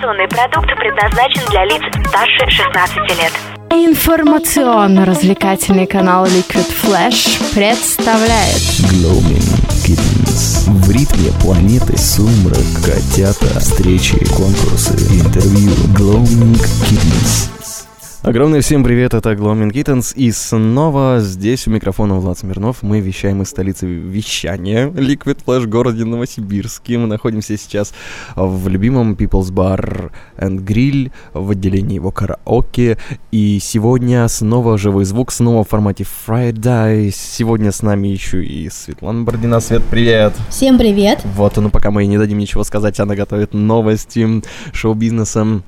Информационный продукт предназначен для лиц старше 16 лет. Информационно-развлекательный канал Liquid Flash представляет Gloaming Kittens. В ритме планеты сумрак, котята, встречи, конкурсы, интервью. Gloaming Kittens. Огромный всем привет, это Gloaming Kittens, и снова здесь у микрофона Влад Смирнов. Мы вещаем из столицы вещания Liquid Flash городе Новосибирске. Мы находимся сейчас в любимом People's Bar and Grill в отделении его караоке. И сегодня снова живой звук, снова в формате Friday. Сегодня с нами еще и Светлана Бордина. Свет, привет! Всем привет! Вот, ну пока мы не дадим ничего сказать, она готовит новости шоу-бизнеса.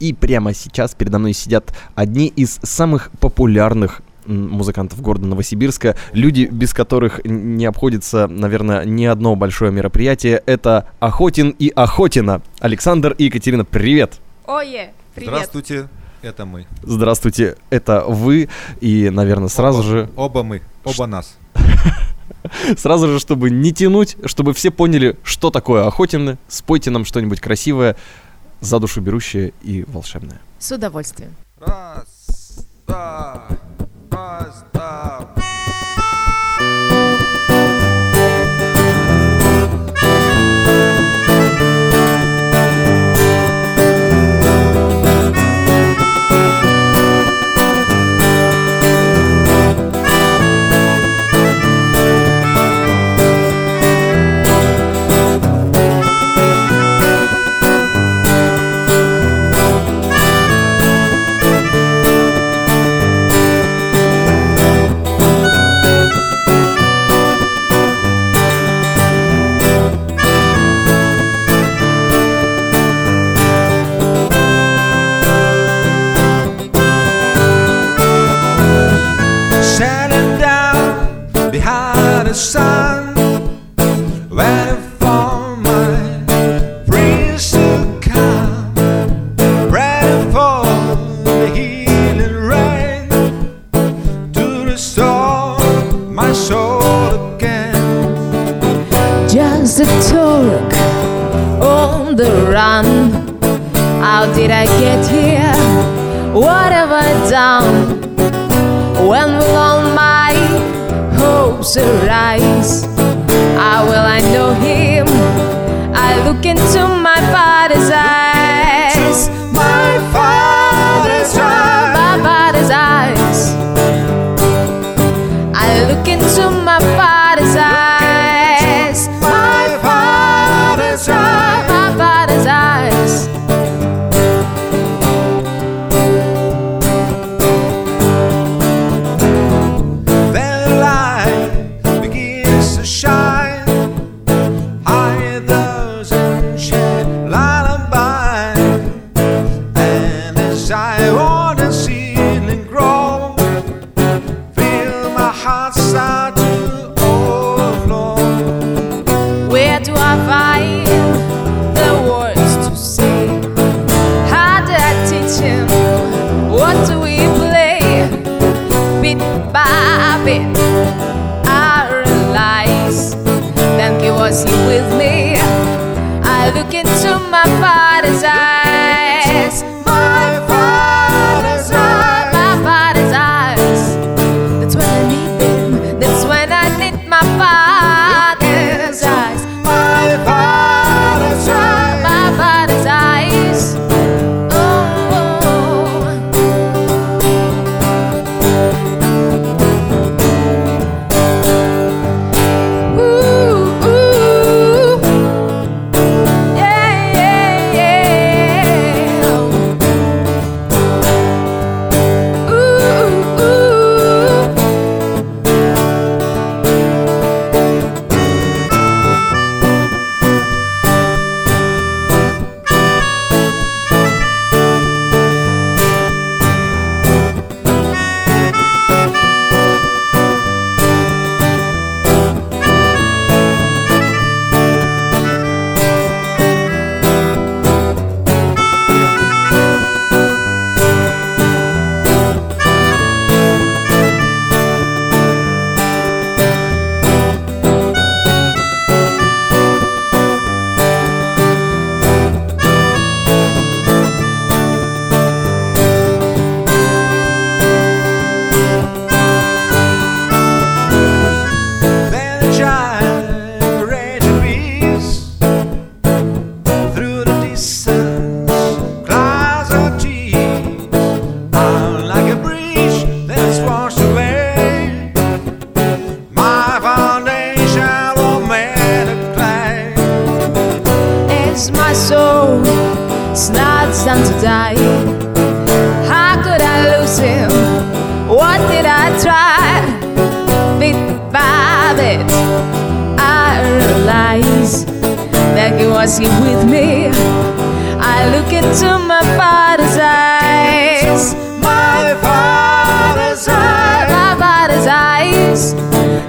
И прямо сейчас передо мной сидят одни из самых популярных музыкантов города Новосибирска, люди, без которых не обходится, наверное, ни одно большое мероприятие. Это Охотин и Охотина. Александр и Екатерина, привет! Ое, привет! Здравствуйте, это мы. Здравствуйте, это вы. И, наверное, сразу оба, же... Оба мы, оба нас. Сразу же, чтобы не тянуть, чтобы все поняли, что такое Охотины, спойте нам что-нибудь красивое за душу берущее и волшебное. С удовольствием. Раз, два, раз, два.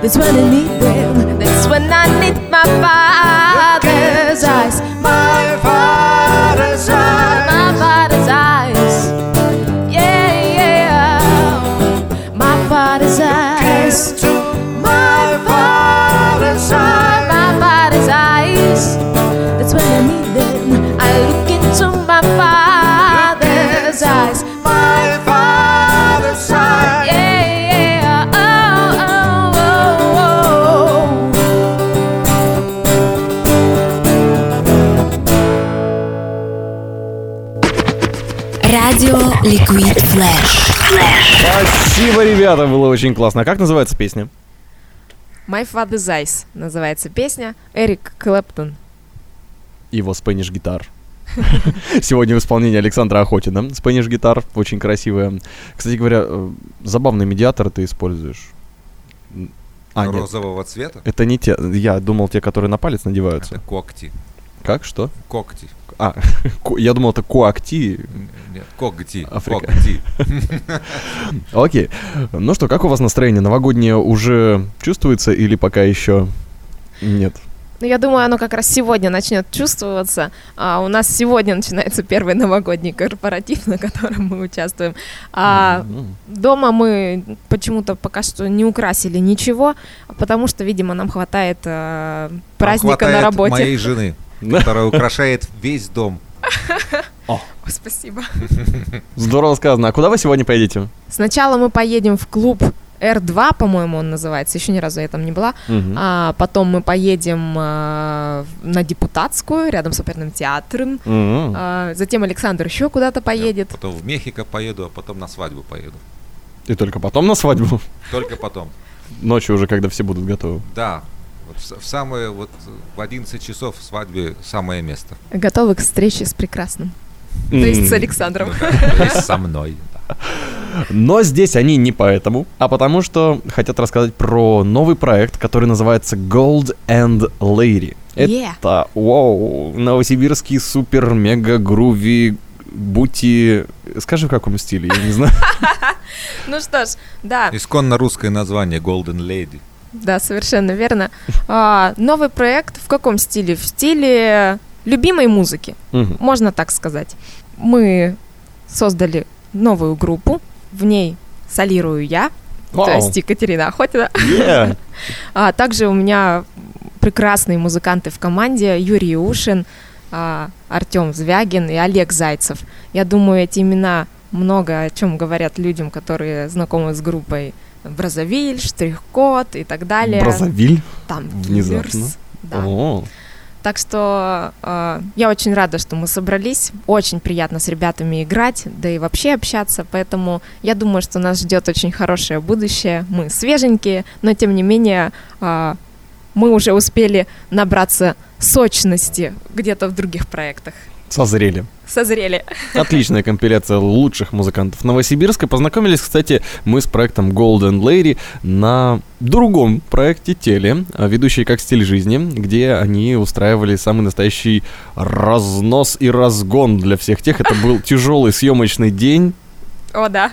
That's when I need them. That's when I need my father's eyes. Liquid Flash. Спасибо, ребята, было очень классно. А как называется песня? My Father's Eyes называется песня. Эрик Клэптон. Его Spanish гитар. Сегодня в исполнении Александра Охотина. Spanish гитар, очень красивая. Кстати говоря, э, забавный медиатор ты используешь. А, нет, розового цвета. это не те. Я думал, те, которые на палец надеваются. Это когти. Как? Что? Когти. А, я думал, это коакти. Нет, когти. Африка. Когти. Окей. Ну что, как у вас настроение? Новогоднее уже чувствуется или пока еще нет? Ну, я думаю, оно как раз сегодня начнет чувствоваться. А у нас сегодня начинается первый новогодний корпоратив, на котором мы участвуем. А М. дома мы почему-то пока что не украсили ничего, потому что, видимо, нам хватает э, праздника Хватает на работе. моей жены, которая украшает весь дом. Ой, спасибо. Здорово сказано. А куда вы сегодня поедете? Сначала мы поедем в клуб R2, по-моему, он называется. Еще ни разу я там не была. Мгм. А потом мы поедем э, на депутатскую, рядом с оперным театром. М. А, затем Александр еще куда-то поедет. Потом в Мехико поеду, а потом на свадьбу поеду. И только потом на свадьбу. Только потом. Ночью уже, когда все будут готовы. Да. Вот в в самое вот в 11 часов свадьбе самое место. Готовы к встрече с прекрасным. То есть с Александром. То есть со мной. Но здесь они не поэтому, а потому что хотят рассказать про новый проект, который называется Gold and Lady. Yeah. Это, вау, новосибирский супер-мега-груви бути... Скажи, в каком стиле, я не знаю. Ну что ж, да, Исконно русское название Golden Lady. Да, совершенно верно. А, новый проект в каком стиле? В стиле любимой музыки, Мгм. можно так сказать. Мы создали новую группу, в ней солирую я, то Вау. есть Екатерина Охотина. Yeah. А также у меня прекрасные музыканты в команде Юрий Ушин, а, Артем Звягин и Олег Зайцев. Я думаю, эти имена много о чем говорят людям, которые знакомы с группой Бразовиль, Штрих-код и так далее. Бразовиль. Там Внезапно. Да. О, Так что э, я очень рада, что мы собрались. Очень приятно с ребятами играть, да и вообще общаться. Поэтому я думаю, что нас ждет очень хорошее будущее. Мы свеженькие, но тем не менее э, мы уже успели набраться сочности где-то в других проектах. Созрели. Созрели. Отличная компиляция лучших музыкантов Новосибирска. Познакомились, кстати, мы с проектом Golden Lady на другом проекте Теле, а, ведущий как стиль жизни, где они устраивали самый настоящий разнос и разгон для всех тех. Это был тяжелый съемочный день, О, да.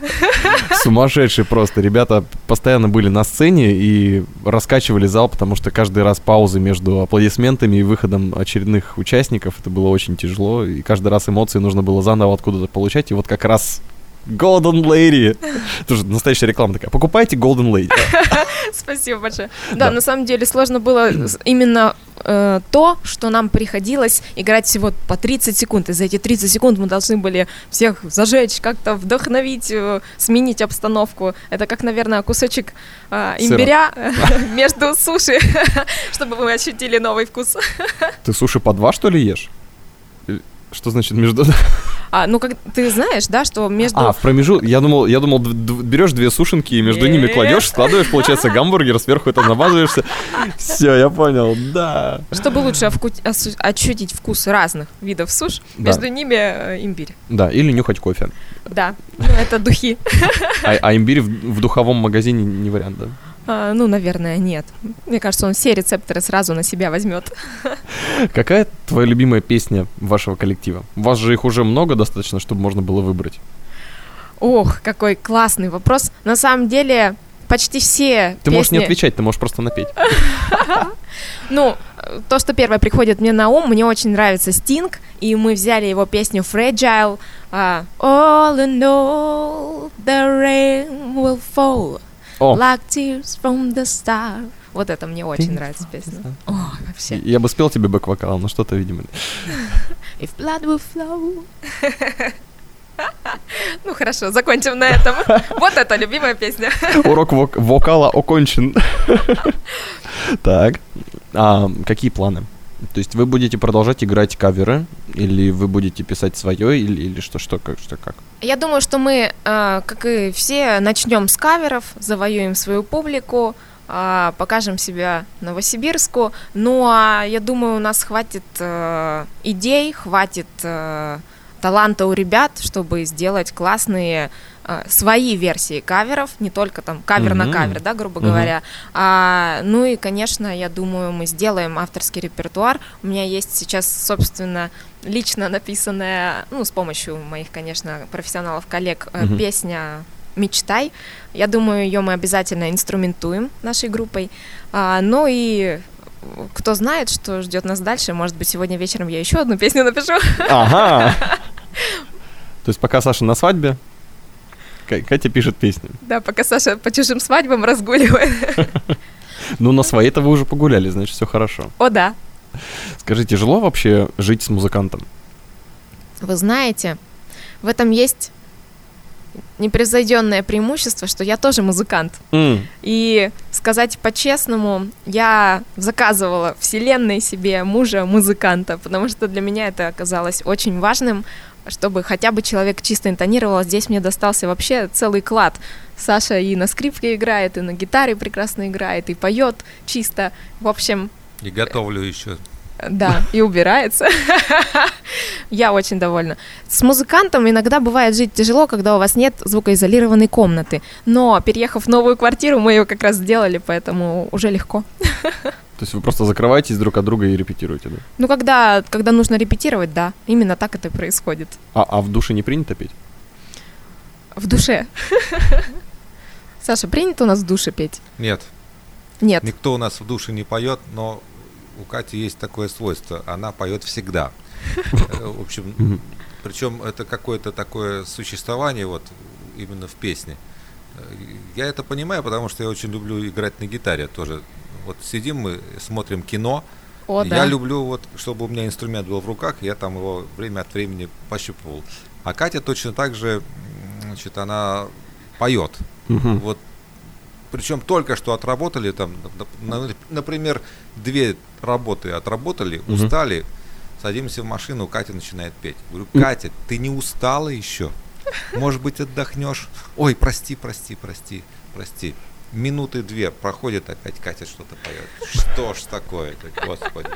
сумасшедший просто. Ребята постоянно были на сцене и раскачивали зал, потому что каждый раз паузы между аплодисментами и выходом очередных участников, это было очень тяжело, и каждый раз эмоции нужно было заново откуда-то получать, и вот как раз Golden Lady. Это же настоящая реклама такая. Покупайте Golden Lady. Спасибо большое. Да. Да, на самом деле сложно было именно э, то, что нам приходилось играть всего по 30 секунд. И за эти 30 секунд мы должны были всех зажечь, как-то вдохновить, э, сменить обстановку. Это как, наверное, кусочек э, Сыра. имбиря между суши, чтобы вы ощутили новый вкус. Ты суши по два, что ли, ешь? Что значит между... А, ну, как ты знаешь, да, что между... А, в промежутке... Я думал, я думал, берешь две сушенки и между ними кладешь, складываешь, получается гамбургер, сверху это намазываешься. Все, я понял, да. Чтобы лучше ощутить вкус разных видов суш, между ними э, имбирь. Да, или нюхать кофе. Да, ну, это духи. А, а имбирь в духовом магазине не вариант, да? А, ну, наверное, нет. Мне кажется, он все рецепторы сразу на себя возьмет. Какая твоя любимая песня вашего коллектива? У вас же их уже много достаточно, чтобы можно было выбрать. Ох, какой классный вопрос. На самом деле, почти все Ты можешь не песни- отвечать, ты можешь просто напеть. Ну, то, что первое приходит мне на ум, мне очень нравится Стинг, и мы взяли его песню Fragile. а, all in all, the rain will fall, О, like tears from the star. Вот это мне очень нравится песня. О, вообще. я бы спел тебе бэк-вокал, но что-то, видимо... If blood will flow. Ну хорошо, закончим на этом. Вот это любимая песня. Урок вок- вокала окончен. Так, а какие планы? То есть вы будете продолжать играть каверы, или вы будете писать свое, или, или что, что, как, что, как? Я думаю, что мы, э, как и все, начнем с каверов, завоюем свою публику, э, покажем себя Новосибирску. Ну а я думаю, у нас хватит э, идей, хватит э, таланта у ребят, чтобы сделать классные э, свои версии каверов, не только там кавер на Мгм. кавер, да, грубо Мгм. говоря. А, ну и, конечно, я думаю, мы сделаем авторский репертуар. У меня есть сейчас, собственно, лично написанная, ну, с помощью моих, конечно, профессионалов, коллег, э, Мгм. песня «Мечтай». Я думаю, ее мы обязательно инструментуем нашей группой. А, ну и кто знает, что ждет нас дальше. Может быть, сегодня вечером я еще одну песню напишу. Ага! То есть пока Саша на свадьбе, Ка- Катя пишет песни. Да, пока Саша по чужим свадьбам разгуливает. Ну, на своей-то вы уже погуляли, значит, все хорошо. О, да. Скажи, тяжело вообще жить с музыкантом? Вы знаете, в этом есть непревзойденное преимущество, что я тоже музыкант. М, И сказать по-честному, я заказывала вселенной себе мужа музыканта, потому что для меня это оказалось очень важным, чтобы хотя бы человек чисто интонировал. А Здесь мне достался вообще целый клад. Саша и на скрипке играет, и на гитаре прекрасно играет, и поет чисто. В общем, И готовлю еще. да, и убирается. Я очень довольна. С музыкантом иногда бывает жить тяжело, когда у вас нет звукоизолированной комнаты. Но переехав в новую квартиру, мы ее как раз сделали, поэтому уже легко. То есть вы просто закрываетесь друг от друга и репетируете, да? Ну, когда, когда нужно репетировать, да, именно так это и происходит. А, а в душе не принято петь? В душе. Саша, принято у нас в душе петь? Нет, Нет. никто у нас в душе не поет, но у Кати есть такое свойство. Она поет всегда. Э, В общем, причем это какое-то такое существование вот именно в песне. Э, Я это понимаю, потому что я очень люблю играть на гитаре тоже. Вот сидим мы, смотрим кино. О, я да. люблю вот, чтобы у меня инструмент был в руках, я там его время от времени пощупывал. А Катя точно так же, значит, она поет. Мгм. Вот причем только что отработали там, на- на- например, две работы отработали, Мгм. устали, садимся в машину, Катя начинает петь. Говорю. Катя, ты не устала еще? Может быть, отдохнешь? Ой, прости, прости, прости, прости. Минуты две проходит, опять Катя что-то поет. Что ж такое-то, господи.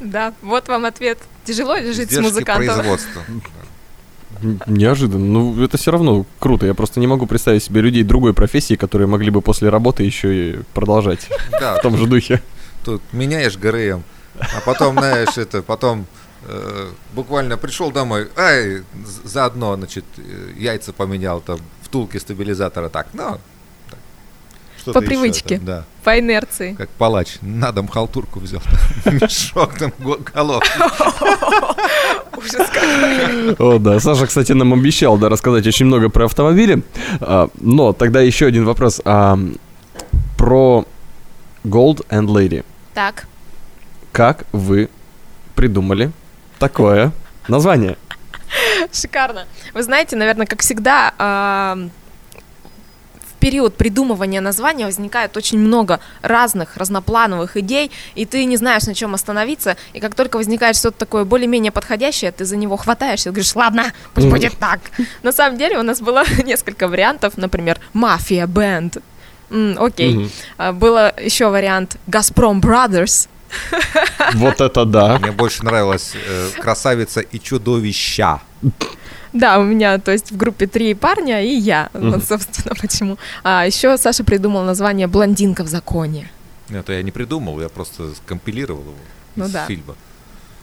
Да, вот вам ответ. Тяжело ли жить с Издержки музыкантом? производства. Неожиданно. Ну, это все равно круто. Я просто не могу представить себе людей другой профессии, которые могли бы после работы еще и продолжать Да, в том же духе. тут меняешь ГРМ, а потом, знаешь, это, потом э, буквально пришел домой, ай, заодно, значит, э, яйца поменял там, втулки стабилизатора, так, ну, По привычке. там, да, По инерции. как палач, на дом халтурку взял, мешок там, го- голов. Ужас какой. О, да. Саша, кстати, нам обещал, да, рассказать очень много про автомобили. А, но тогда еще один вопрос. А, про Gold and Lady. Так, Как вы придумали такое название? Шикарно. Вы знаете, наверное, как всегда, период придумывания названия возникает очень много разных разноплановых идей, и ты не знаешь, на чем остановиться, и как только возникает что-то такое более-менее подходящее, ты за него хватаешься и говоришь, ладно, пусть будет так. На самом деле у нас было несколько вариантов, например, «Мафия Бенд», окей. А, Было еще вариант «Газпром Brothers», Вот это да. Мне больше нравилась э, красавица и чудовища. Да, у меня, то есть в группе три парня и я. Вот, собственно, почему. А еще Саша придумал название «Блондинка в законе». Это я не придумал, я просто скомпилировал его Ну из да. фильма.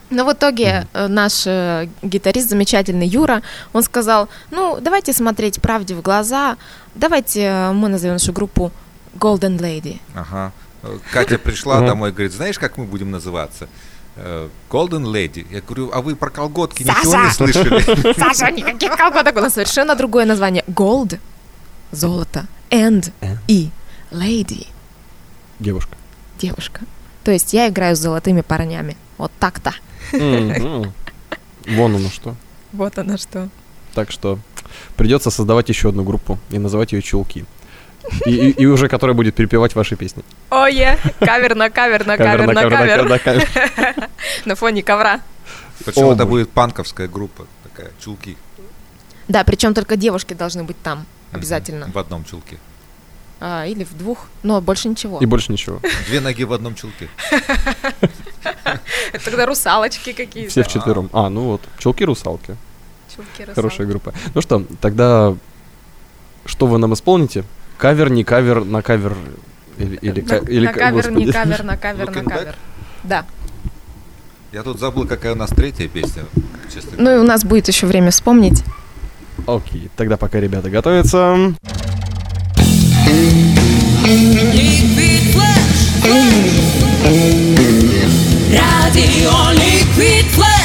Но в итоге э, наш э, гитарист замечательный Юра, он сказал, ну, давайте смотреть правде в глаза, давайте э, мы назовем нашу группу Golden Lady. Ага. Э, Катя пришла домой и говорит, знаешь, как мы будем называться? Э, Golden Lady. Я говорю, а вы про колготки ничего не слышали? Саша, никаких колготок. У нас совершенно другое название. Gold – золото, and и lady – Девушка. девушка. То есть я играю с золотыми парнями. Вот так-то. Вон оно что. Вот оно что. Так что придется создавать еще одну группу и называть ее Чулки. И, и- и уже которая будет перепевать ваши песни. Ое, кавер на кавер на кавер на кавер. на кавер. На фоне ковра. Причем это будет панковская группа, такая, чулки. Да, причем только девушки должны быть там. Обязательно. В одном чулке. А, или в двух, но больше ничего. И больше ничего. Две ноги в одном чулке. Тогда русалочки какие-то. Все вчетвером. А, ну вот. Чулки-русалки. Чулки, русалки. Хорошая группа. Ну что, тогда что вы нам исполните? Кавер, не кавер, на кавер или, или, На, ка- или на ка- кавер, не господи. кавер, на кавер, на Looking back? кавер. Да. Я тут забыл, какая у нас третья песня, честно Ну и у нас будет еще время вспомнить. Окей, тогда пока ребята готовятся. Radio Liquid Flash.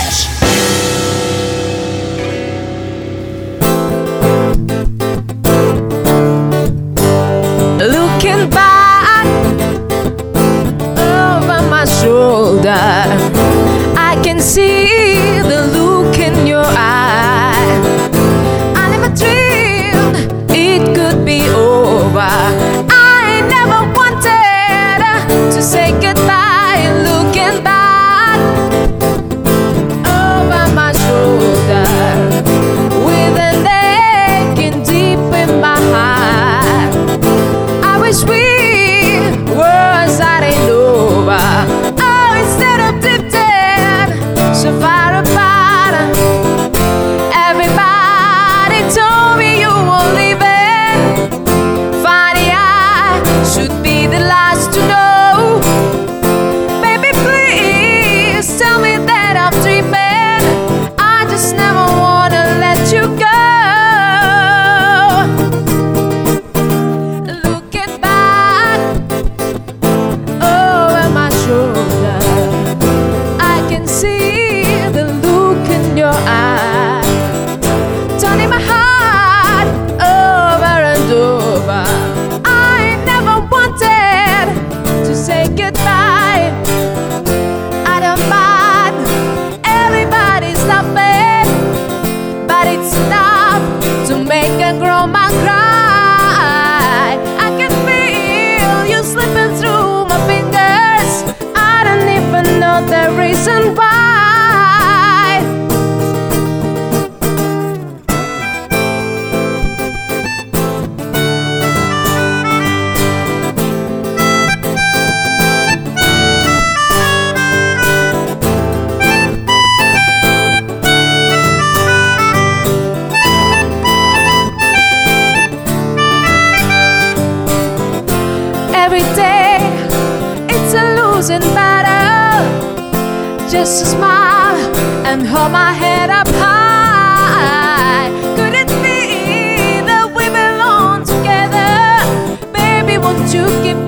You give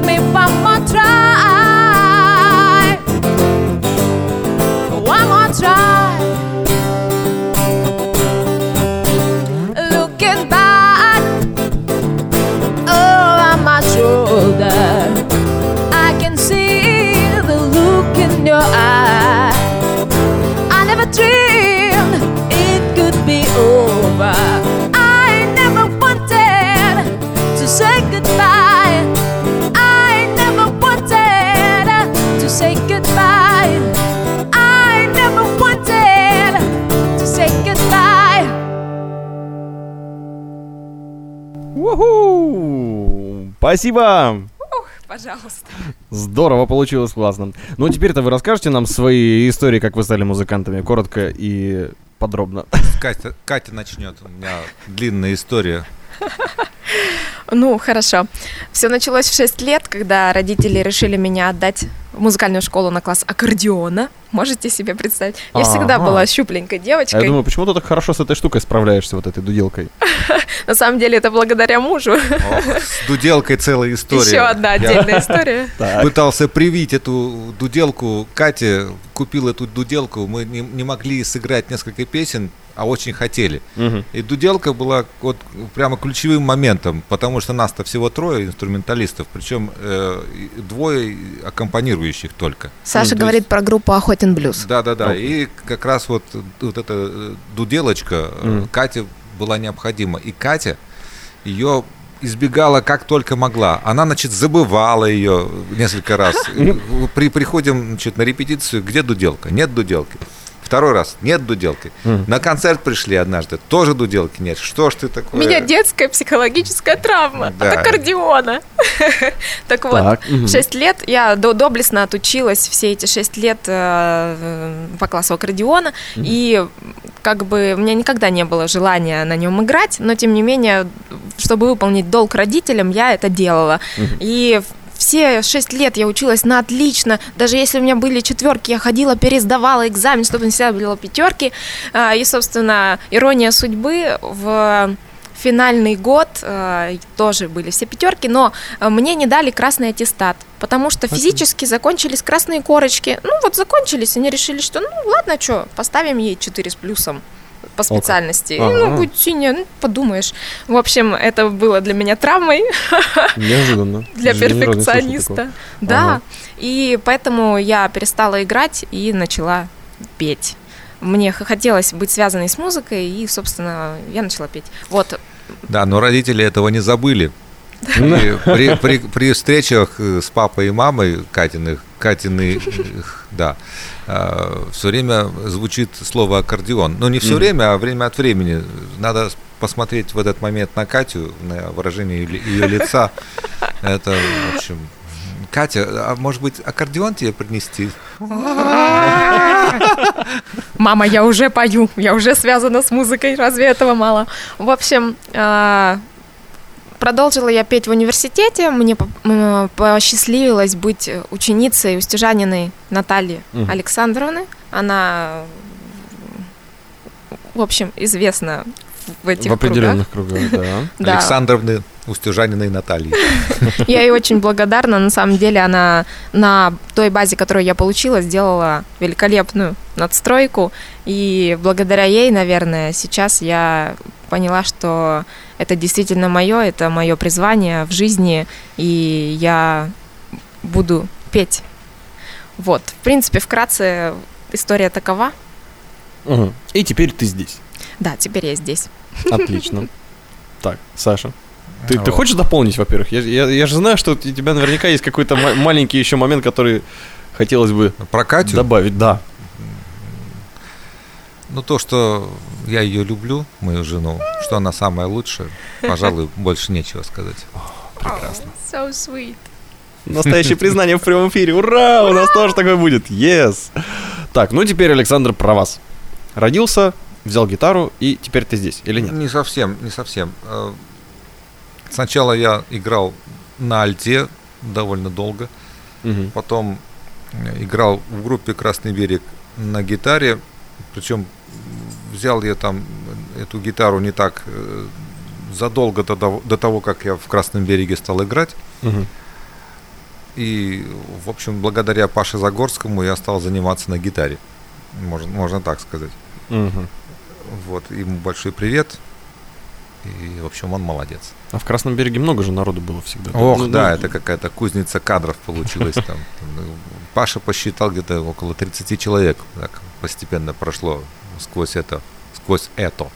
Спасибо! Пожалуйста. Здорово, получилось классно. Ну, теперь-то вы расскажете нам свои истории, как вы стали музыкантами, коротко и подробно. Катя, Катя начнет. У меня длинная история. Ну, хорошо. Все началось в 6 лет, когда родители решили меня отдать в музыкальную школу на класс аккордеона. Можете себе представить? Я всегда Ага. была щупленькой А девочкой. я думаю, почему ты так хорошо с этой штукой справляешься, вот этой дуделкой? На самом деле это благодаря мужу. Ох, с дуделкой целая история. Еще одна отдельная история. пытался привить эту дуделку Кате, купил эту дуделку, мы не, не могли сыграть несколько песен, а очень хотели. Мгм. И дуделка была вот прямо ключевым моментом, потому что нас-то всего трое инструменталистов, причем э, двое аккомпанирующих только. Саша Ну, то говорит про группу Охотин Блюз. Да, да, да. И как раз вот, вот эта э, дуделочка Мгм. Кате была необходима. И Катя ее избегала как только могла. Она, значит, забывала ее несколько раз. При, приходим, значит, на репетицию, где дуделка? Нет дуделки. Второй раз, нет дуделки. Мгм. На концерт пришли однажды, тоже дуделки нет. Что ж ты У такое? меня детская психологическая травма Да. от аккордеона. Так вот, в 6 лет я до- доблестно отучилась все эти 6 лет э, по классу аккордеона. И как бы у меня никогда не было желания на нем играть, но тем не менее, чтобы выполнить долг родителям, я это делала. И все шесть лет я училась на отлично. Даже если у меня были четверки, я ходила, пересдавала экзамен, чтобы не всегда были пятерки. А, И, собственно, ирония судьбы в финальный год э, тоже были все пятерки, но мне не дали красный аттестат, потому что физически закончились красные корочки. Ну вот закончились, они решили, что ну ладно, что, поставим ей 4 с плюсом по специальности. Ага. Ну, будет синяя, ну, подумаешь. В общем, это было для меня травмой Неожиданно. для перфекциониста. Да. Ага. И поэтому я перестала играть и начала петь. Мне хотелось быть связанной с музыкой, и, собственно, я начала петь. Вот, Да, но родители этого не забыли. И при, при, при встречах э, с папой и мамой Катиных, Катины, да, все время звучит слово аккордеон. Ну, не все время, а время от времени. Надо посмотреть в этот момент на Катю, на выражение ее, ее лица. Это, в общем... Катя, а может быть, аккордеон тебе принести? Мама, я уже пою, я уже связана с музыкой, разве этого мало? В общем, а, продолжила я петь в университете, мне посчастливилось быть ученицей у Стяжаниной Натальи Мгм. Александровны. Она, в общем, известна в этих В определенных кругах, да. Да. Александровны Устюжаниной Натальи. Я ей очень благодарна. На самом деле она на той базе, которую я получила, сделала великолепную надстройку. И благодаря ей, наверное, сейчас я поняла, что это действительно мое, это мое призвание в жизни, и я буду петь. Вот, в принципе, вкратце история такова. Мгм. И теперь ты здесь. Да, теперь я здесь. Отлично. Так, Саша. Ты, ты Вот. хочешь дополнить, во-первых? Я, я, я же знаю, что у тебя наверняка есть какой-то ма- маленький еще момент, который хотелось бы Про Катю? добавить. Да. Ну, то, что я ее люблю, мою жену, что она самая лучшая, пожалуй, больше нечего сказать. Прекрасно. So sweet. Настоящее признание в прямом эфире. Ура! У нас тоже такое будет. Yes! Так, ну теперь, Александр, про вас. Родился, взял гитару, и теперь ты здесь, или нет? Не совсем, не совсем. Э, Сначала я играл на альте довольно долго, потом э, играл в группе «Красный берег» на гитаре, причем взял я там эту гитару не так э, задолго до того, до того, как я в «Красном береге» стал играть. Мгм. И, в общем, благодаря Паше Загорскому я стал заниматься на гитаре. Можно, можно так сказать. Мгм. Вот, ему большой привет. И, в общем, он молодец. А в Красном береге много же народу было всегда. Ох, Ну, да, ну, это какая-то кузница кадров получилась там. Ну, Паша посчитал где-то около 30 человек. Так постепенно прошло сквозь это, сквозь это.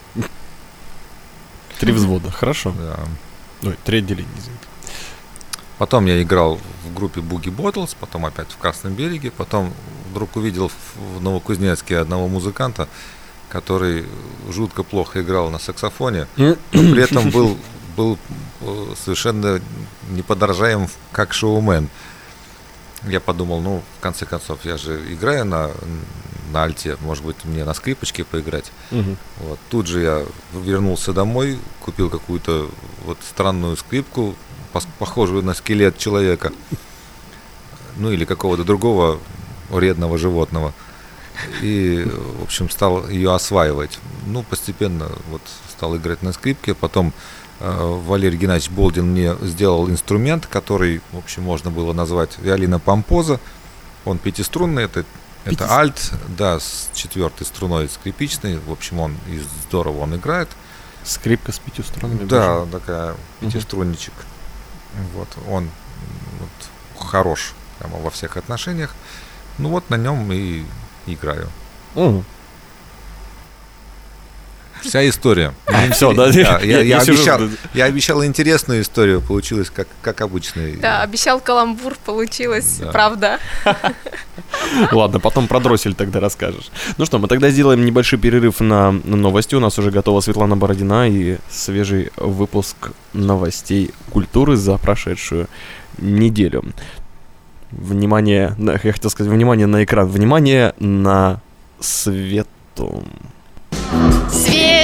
Три взвода, хорошо. Да. Ой, три отделения, извините. Потом я играл в группе Boogie Bottles, потом опять в Красном береге, потом вдруг увидел в- Новокузнецке одного музыканта, который жутко плохо играл на саксофоне, но при этом был был э, совершенно неподражаем как шоумен. Я подумал, ну, в конце концов, я же играю на, на альте, может быть, мне на скрипочке поиграть. Мгм. Вот. Тут же я вернулся домой, купил какую-то вот странную скрипку, похожую на скелет человека, ну или какого-то другого вредного животного. И, в общем, стал ее осваивать. Ну, постепенно вот стал играть на скрипке. Потом Валерий Геннадьевич Болдин мне сделал инструмент, который, в общем, можно было назвать виолина помпоза. Он пятиструнный, это, это альт, да, с четвертой струной скрипичной. В общем, он и здорово он играет. Скрипка с пятью струнами. Да, боже. такая пятиструнничек. Вот, он вот, хорош прямо во всех отношениях. Ну вот на нем и играю. Мгм. Вся история. Всё, да? я, обещал, я обещал интересную историю, получилось как, как обычно. Да, обещал каламбур, получилось, Да. правда. Ладно, потом про дроссель тогда расскажешь. Ну что, мы тогда сделаем небольшой перерыв на новости. У нас уже готова Светлана Бородина и свежий выпуск новостей культуры за прошедшую неделю. Внимание, я хотел сказать, внимание на экран, внимание на свету.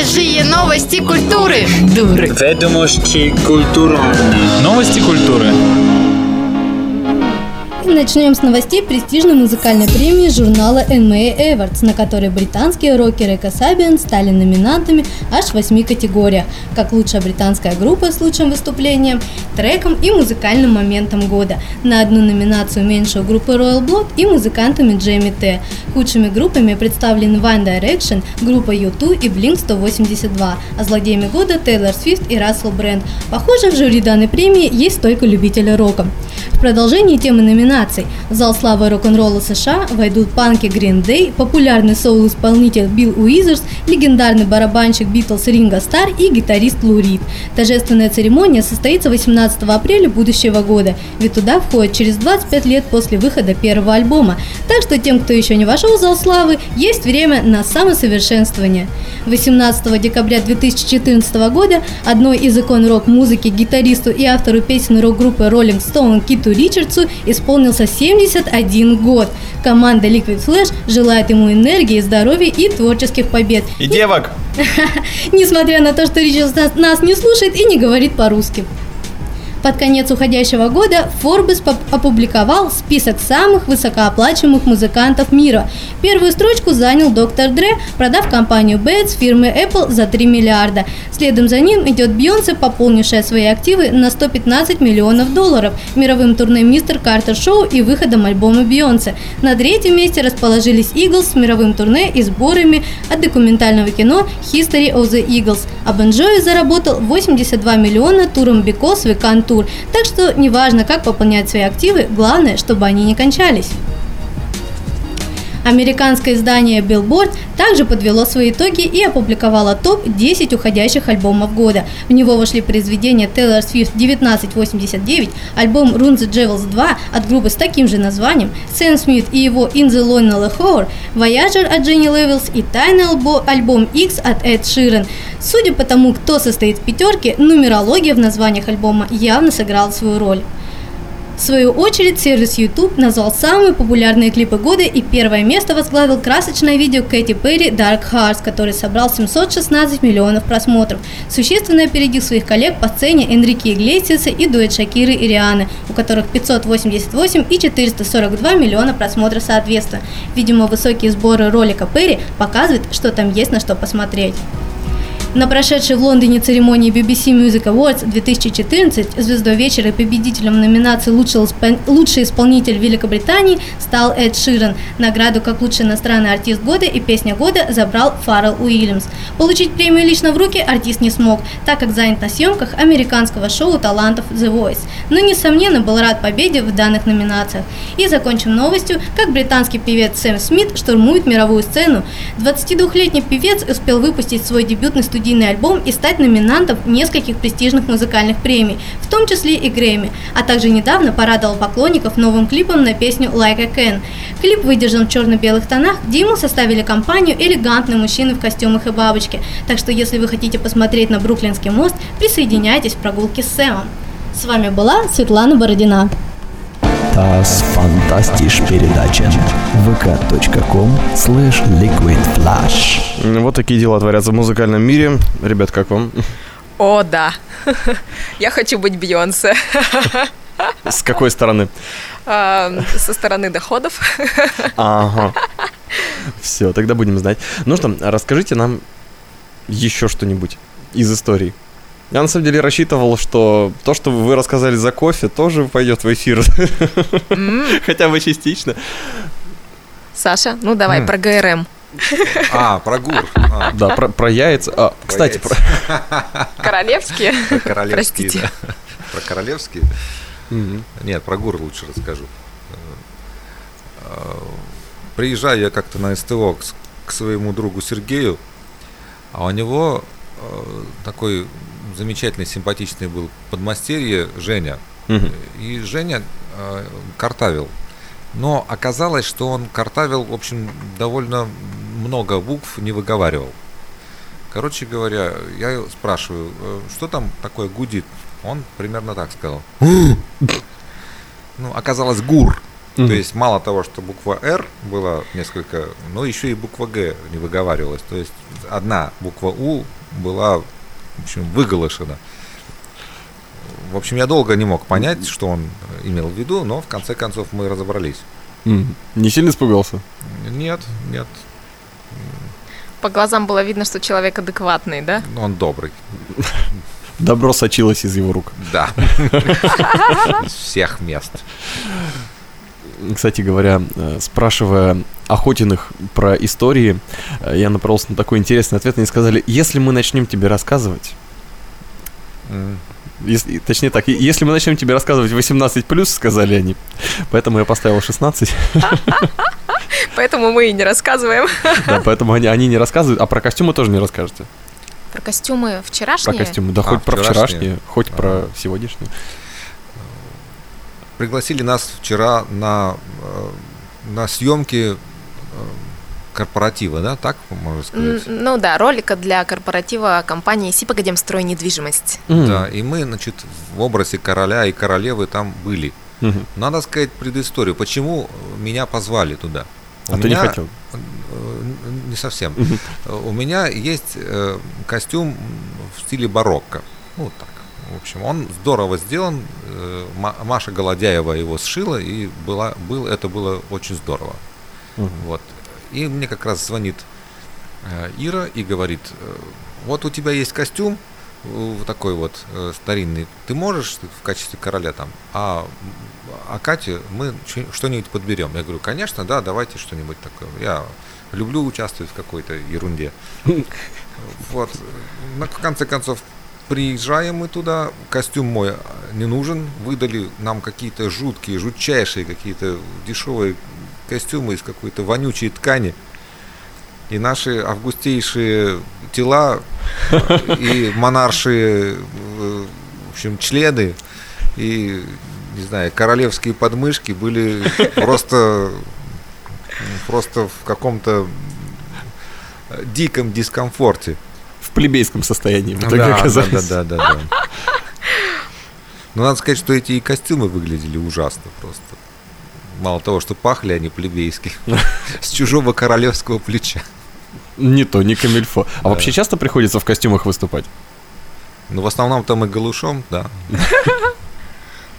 Свежие новости культуры. Дуры. Ведомости культурные. Новости культуры. Начнем с новостей престижной музыкальной премии журнала NMA Awards, на которой британские рокеры Касабиан стали номинантами аж в восьми категориях, как лучшая британская группа с лучшим выступлением, треком и музыкальным моментом года. На одну номинацию меньше у группы Royal Blood и музыкантами Джейми Т. Худшими группами представлены One Direction, группа U2 и Blink-182, а злодеями года Тейлор Свифт и Рассел Брэнд. Похоже, в жюри данной премии есть только любители рока. В продолжении темы номинаций в зал славы рок-н-ролла США войдут панки Green Day, популярный соул-исполнитель Билл Уизерс, легендарный барабанщик Битлз Ринго Стар и гитарист Лу Рид. Торжественная церемония состоится 18 апреля будущего года, ведь туда входит через 25 лет после выхода первого альбома. Так что тем, кто еще не вошел в зал славы, есть время на самосовершенствование. 18 декабря 2014 года одной из икон рок-музыки, гитаристу и автору песен рок-группы Rolling Stone Киту Ричардсу исполнился 71 год. Команда Liquid Flash желает ему энергии, здоровья и творческих побед. И девок! Несмотря на то, что Ричардс нас, нас не слушает и не говорит по-русски. Под конец уходящего года Forbes опубликовал список самых высокооплачиваемых музыкантов мира. Первую строчку занял доктор Дре, продав компанию Beats фирмы Apple за 3 миллиарда. Следом за ним идет Бейонсе, пополнившая свои активы на 115 миллионов долларов, мировым турне Мистер Картер Шоу и выходом альбома Бейонсе. На третьем месте расположились Eagles с мировым турне и сборами от документального кино History of the Eagles. А Бон Джови заработал 82 миллиона туром Because We Can Tour. Так что неважно, как пополнять свои активы, главное, чтобы они не кончались. Американское издание Billboard также подвело свои итоги и опубликовало топ-10 уходящих альбомов года. В него вошли произведения Taylor Swift 1989, альбом Run the Jewels 2 от группы с таким же названием, Сэм Смит и его In the Lonely Hour, Voyager от Дженни Левелс и тайный альбо- альбом X от Эд Ширен. Судя по тому, кто состоит в пятерке, нумерология в названиях альбома явно сыграла свою роль. В свою очередь, сервис YouTube назвал самые популярные клипы года и первое место возглавил красочное видео Кэти Перри «Dark Hearts», который собрал 716 миллионов просмотров, существенно опередив своих коллег по сцене Энрике Иглесиаса и дуэт Шакиры и Рианы, у которых 588 и 442 миллиона просмотров соответственно. Видимо, высокие сборы ролика Перри показывают, что там есть на что посмотреть. На прошедшей в Лондоне церемонии BBC Music Awards 2014 звездой вечера и победителем номинации «Лучший, испол- лучший исполнитель Великобритании стал Эд Ширен. Награду как лучший иностранный артист года и песня года забрал Фаррелл Уильямс. Получить премию лично в руки артист не смог, так как занят на съемках американского шоу талантов The Voice. Но, несомненно, был рад победе в данных номинациях. И закончим новостью, как британский певец Сэм Смит штурмует мировую сцену. 22-летний певец успел выпустить свой дебютный студийный студийный альбом и стать номинантом нескольких престижных музыкальных премий, в том числе и Грэмми, а также недавно порадовал поклонников новым клипом на песню Like I Can. Клип выдержан в черно-белых тонах, где ему составили компанию элегантные мужчины в костюмах и бабочке. Так что если вы хотите посмотреть на Бруклинский мост, присоединяйтесь в прогулке с Сэмом. С вами была Светлана Бородина. Das fantastisch передача vk.com slash liquidflash Вот такие дела творятся в музыкальном мире. Ребят, как вам? О, да. Я хочу быть Бейонсе. С какой стороны? А, Со стороны доходов. Ага. Все, тогда будем знать. Ну что, расскажите нам еще что-нибудь из истории. Я на самом деле рассчитывал, что то, что вы рассказали за кофе, тоже пойдет в эфир. Хотя бы частично. Саша, ну давай про ГРМ. А, про ГУР. А, Да, про, про яйца. А, кстати, яйца. про- Королевские. Про королевские, Простите. да. Про королевские? Нет, про ГУР лучше расскажу. Э, Приезжаю я как-то на СТО к, своему другу Сергею, а у него э, такой замечательный, симпатичный был подмастерье Женя. Мгм. И Женя э, картавил. Но оказалось, что он картавил, в общем, довольно много букв не выговаривал. Короче говоря, я спрашиваю, «Э, что там такое гудит? Он примерно так сказал. Ну, оказалось ГУР. То Мгм. есть мало того, что буква Р была несколько, но еще и буква Г не выговаривалась. То есть одна буква У была, в общем, выголошена. В общем, я долго не мог понять, что он имел в виду, но в конце концов мы разобрались. Не сильно испугался? Нет, нет, По глазам было видно, что человек адекватный, да? он добрый. Добро сочилось из его рук. Да. Всех мест. Кстати говоря, э, спрашивая Охотиных про истории, э, я напоролся на такой интересный ответ. Они сказали, если мы начнем тебе рассказывать, если- точнее так, если мы начнем тебе рассказывать 18+, сказали они, поэтому я поставил 16, Поэтому мы и не рассказываем. да, поэтому они, они не рассказывают, а про костюмы тоже не расскажете. Про костюмы Про вчерашние? костюмы, да, А, хоть про вчерашние? вчерашние, хоть А. про сегодняшние. Пригласили нас вчера на, э, на съемки э, корпоратива, да, так можно сказать? Ну да, ролика для корпоратива компании «Сипогодемстрой недвижимость». Да, и мы, значит, в образе короля и королевы там были. Мгм. Надо сказать предысторию, почему меня позвали туда. У А ты не хотел? Не совсем. Э, У меня есть э, костюм в стиле барокко. Ну, вот так. В общем, он здорово сделан. э, Ма- Маша Голодяева его сшила, и была, был, это было очень здорово. Мгм. Вот. И мне как раз звонит э, Ира и говорит, э, вот у тебя есть костюм, вот такой вот э, старинный, ты можешь в качестве короля там, а, а Кате мы что-нибудь подберем. Я говорю, конечно, да, давайте что-нибудь такое. Я люблю участвовать в какой-то ерунде. Вот. На в конце концов, приезжаем мы туда, костюм мой не нужен, выдали нам какие-то жуткие, жутчайшие какие-то дешевые костюмы из какой-то вонючей ткани. И наши августейшие тела и монаршие, в общем, члены и, не знаю, королевские подмышки были просто, просто в каком-то диком дискомфорте. Плебейском состоянии в Да, итоге да, оказались. да, да, да, да. Но надо сказать, что эти и костюмы выглядели ужасно просто. Мало того, что пахли они плебейски. С чужого королевского плеча. Не то, не камильфо. А вообще часто приходится в костюмах выступать? Ну, в основном там и голышом, да.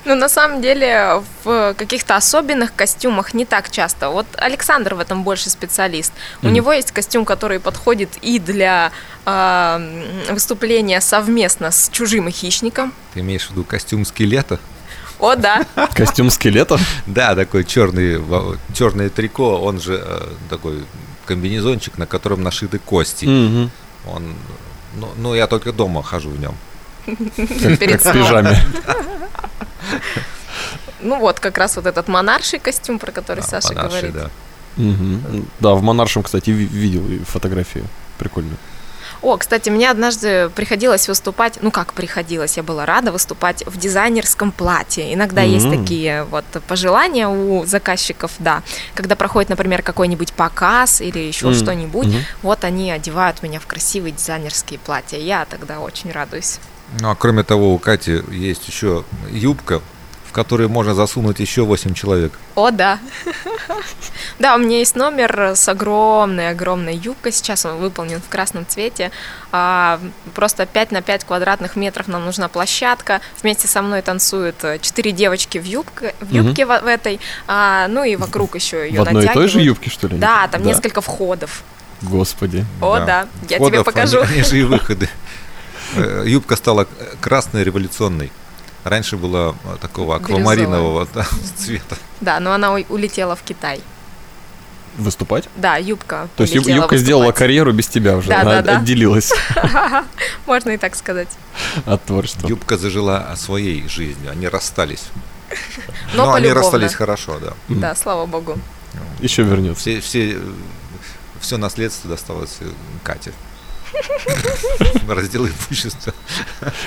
Ну, на самом деле, в каких-то особенных костюмах не так часто. Вот Александр в этом больше специалист. У Мгм. него есть костюм, который подходит и для м, выступления совместно с чужим хищником. Ты имеешь в виду костюм скелета? О, да. Костюм скелета? Да, такой черный, черное трико, он же э, такой комбинезончик, на котором нашиты кости. Он, ну, ну, я только дома хожу в нем. Перед сном. пижаме. Ну вот, как раз вот этот монарший костюм, про который Да, Саша монарший, говорит. да. Мгм. Да, в монаршем, кстати, ви- видел фотографии. Прикольно. О, кстати, мне однажды приходилось выступать, ну как приходилось, я была рада выступать в дизайнерском платье. Иногда есть М. такие вот пожелания у заказчиков, да. Когда проходит, например, какой-нибудь показ или еще М, что-нибудь, мгм. вот они одевают меня в красивые дизайнерские платья. Я тогда очень радуюсь. Ну, а кроме того, у Кати есть еще юбка, в которую можно засунуть еще 8 человек. О, да. Да, у меня есть номер с огромной-огромной юбкой. Сейчас он выполнен в красном цвете. А, Просто 5 на 5 квадратных метров нам нужна площадка. Вместе со мной танцуют э, четыре девочки в юбке, в, юбке в этой. А, Ну и вокруг еще ее В одной и той же юбке, что ли? Да, там несколько входов. Господи. О, да, я тебе покажу. Они, они же и выходы. Э, Юбка стала красной революционной. Раньше была э, такого аквамаринового да, цвета. Да, но она улетела в Китай. Выступать? Да, юбка. То есть юбка сделала выступать. карьеру без тебя уже. Да, Она да, да. отделилась Можно и так сказать. от творчества. Юбка зажила своей жизнью, они расстались. Но Но они расстались хорошо, да. Да, слава богу. Еще вернется. Все, все, э, все наследство досталось Кате. Раздел имущества.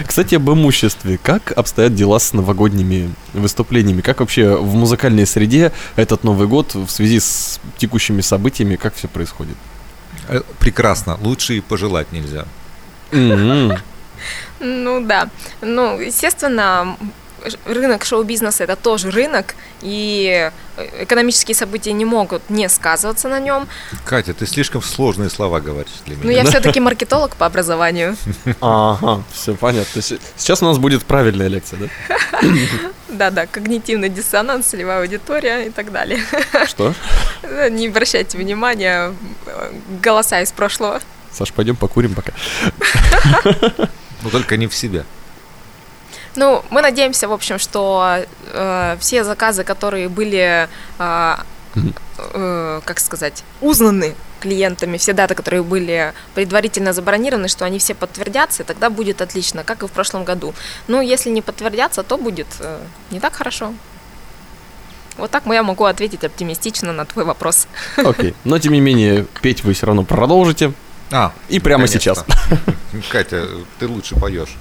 Кстати, об имуществе. Как обстоят дела с новогодними выступлениями? Как вообще в музыкальной среде этот Новый год в связи с текущими событиями, как все происходит? Э, Прекрасно, лучше и пожелать нельзя. Ну да. Ну, естественно, рынок шоу-бизнеса это тоже рынок, и э, экономические события не могут не сказываться на нем. Катя, ты слишком сложные слова говоришь для меня. Но я все-таки маркетолог по образованию. Ага, все понятно. Сейчас у нас будет правильная лекция, да? Да-да, когнитивный диссонанс, целевая аудитория и так далее. Что? Не обращайте внимания, голоса из прошлого. Саш, пойдем покурим пока. Но только не в себя. Ну, мы надеемся, в общем, что э, все заказы, которые были, э, э, как сказать, узнаны клиентами, все даты, которые были предварительно забронированы, что они все подтвердятся, и тогда будет отлично, как и в прошлом году. Ну, если не подтвердятся, то будет э, не так хорошо. Вот так я могу ответить оптимистично на твой вопрос. Окей. Но тем не менее, петь вы все равно продолжите. А, И прямо конечно. сейчас. Катя, ты лучше поешь.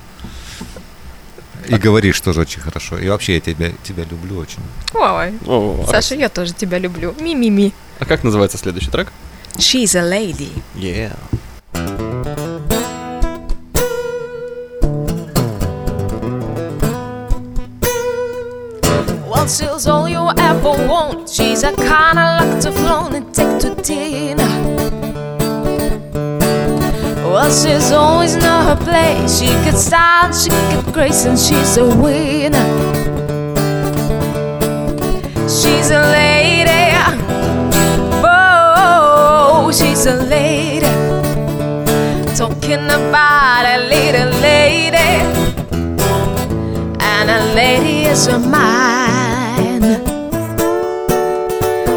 И говоришь тоже очень хорошо. И вообще я тебя, тебя люблю очень. Ой, О, Саша, я тоже тебя люблю. Ми-ми-ми. А как называется следующий трек? She's a lady. Yeah. Well, she's all you ever want. She's a kind of luck to flown and take to dinner. Well, she's always know her place. She could style, she could grace, and she's a winner. She's a lady. Oh, she's a lady. Talking about a little lady. And a lady is a mine.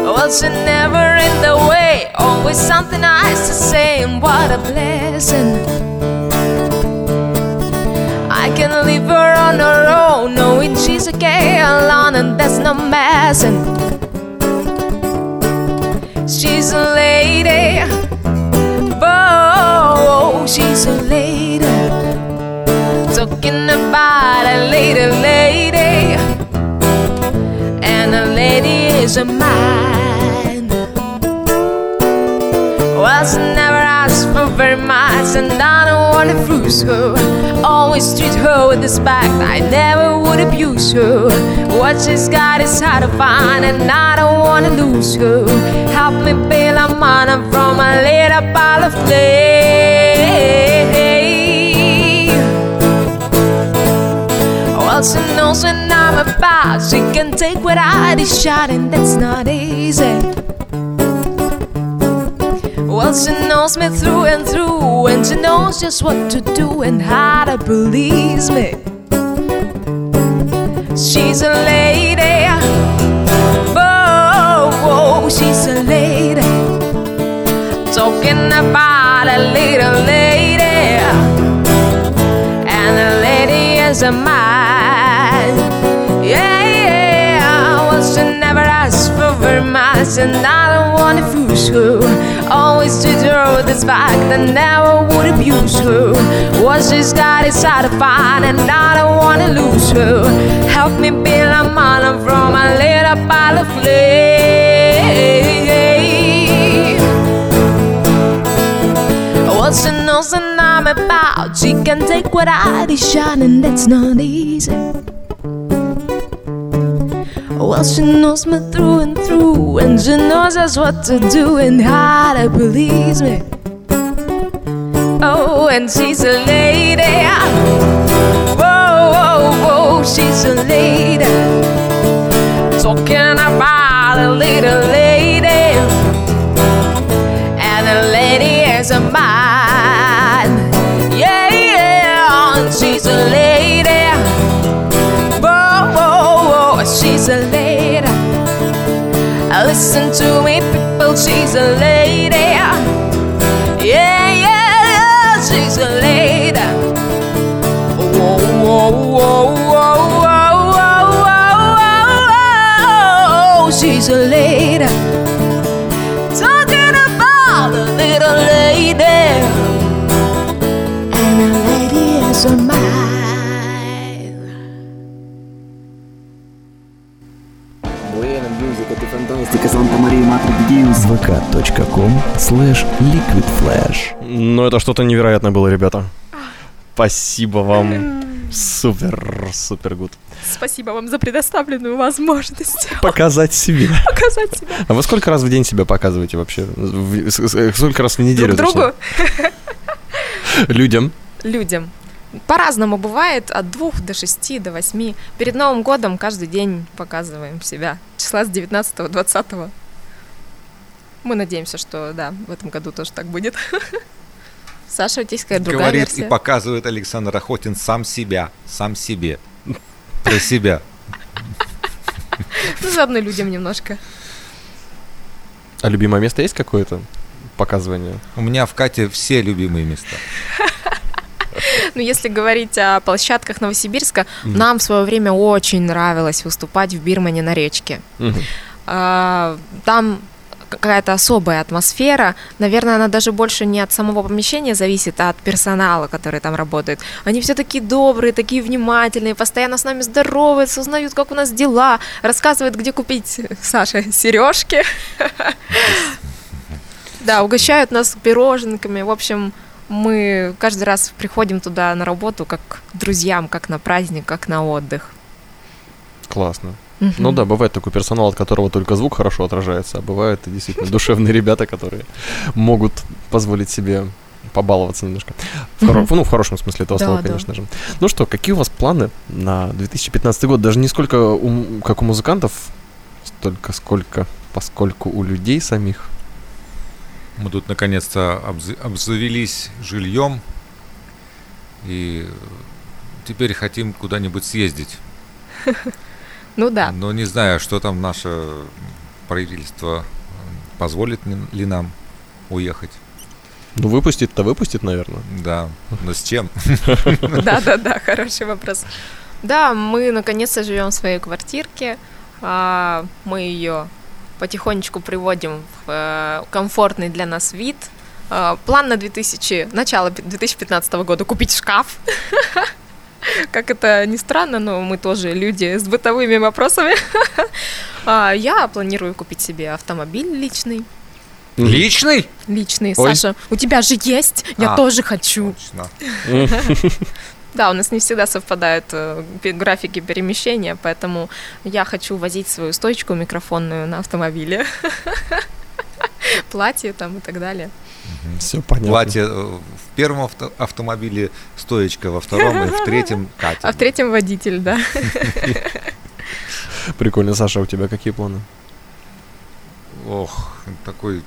Well, she never in the always something nice to say, and what a blessing. I can leave her on her own, knowing she's a on, and there's no messing. She's a lady, oh, she's a lady. Talking about a lady, lady, and a lady is a mine. Well, she never asked for very much, and I don't wanna bruise her. Always treat her with respect, I never would abuse her. What she's got is hard to find, and I don't wanna lose her. Help me build a mana from a little pile of clay. Well, she knows when I'm about. She can take what I shot, and that's not easy. Well, she knows me through and through, and she knows just what to do and how to please me. She's a lady. Oh, oh, she's a lady. Talking about a little lady and the lady is a mine. Yeah, she never asked for very much, and I don't want to fools her. Always treat her with respect and never would abuse her. What she's got is hard to find, and I don't want to lose her. Help me build a model from a little pile of flame. What she knows and I'm about, she can take what I on, and that's not easy. Well, she knows me through and through, and she knows just what to do and how to please me. Oh, and she's a lady. Whoa, whoa, whoa, she's a lady. Talking about a little lady, Listen to me, people, she's a lady. Yeah, yeah, yeah, she's a lady. Whoa, whoa, whoa, whoa, whoa, whoa, whoa, whoa, she's a lady. Talking about a little vk.com slash liquidflash. Ну, это что-то невероятное было, ребята. Спасибо вам. Супер, супер гуд. Спасибо вам за предоставленную возможность Показать себя. показать себя А вы сколько раз в день себя показываете вообще? С- Сколько раз в неделю? друг другу? Людям. людям. По-разному бывает, от двух до шести, до восьми. Перед Новым годом каждый день показываем себя. Числа с 19-20. Мы надеемся, что да, в этом году тоже так будет. Саша, у тебя есть какая-то другая Говорит версия? и показывает Александр Охотин сам себя, сам себе. Про себя. Ну, заодно людям немножко. А любимое место есть какое-то? Показывание. У меня в Кате все любимые места. Ну, если говорить о площадках Новосибирска, нам в свое время очень нравилось выступать в Бирмане на речке. А, Там какая-то особая атмосфера. Наверное, она даже больше не от самого помещения зависит, а от персонала, который там работает. Они все такие добрые, такие внимательные, постоянно с нами здороваются, узнают, как у нас дела, рассказывают, где купить, Саша, сережки. Да, угощают нас пироженками. В общем, мы каждый раз приходим туда на работу как к друзьям, как на праздник, как на отдых. Классно. Мгм. Ну да, бывает такой персонал, от которого только звук хорошо отражается, а бывают и действительно душевные ребята, которые могут позволить себе побаловаться немножко. В хоро- Ну, в хорошем смысле этого Да, слова, да. конечно же. Ну что, какие у вас планы на 2015 год? Даже не сколько у как у музыкантов, столько сколько, поскольку у людей самих. Мы тут наконец-то обз- обзавелись жильем и теперь хотим куда-нибудь съездить. Ну да. Но не знаю, что там наше правительство позволит ли- нам уехать. Ну, выпустит-то выпустит, наверное. Да, но с чем? Да, да, да, хороший вопрос. Да, мы наконец-то живем в своей квартирке. а, Мы ее потихонечку приводим в э, комфортный для нас вид. А, План на 2000, начало пи- 2015 года купить шкаф. Как это ни странно, но мы тоже люди с бытовыми вопросами. А, Я планирую купить себе автомобиль личный. Личный? Личный, Ой. Саша, у тебя же есть, я А. тоже хочу. Да, у нас не всегда совпадают э, графики перемещения, поэтому я хочу возить свою стойку микрофонную на автомобиле. Платье там и так далее. Все понятно. Платье э, первом авто- автомобиле стоечка, во втором и в третьем Катя. А в третьем водитель, да. Прикольно. Саша, у тебя какие планы? Ох, такой,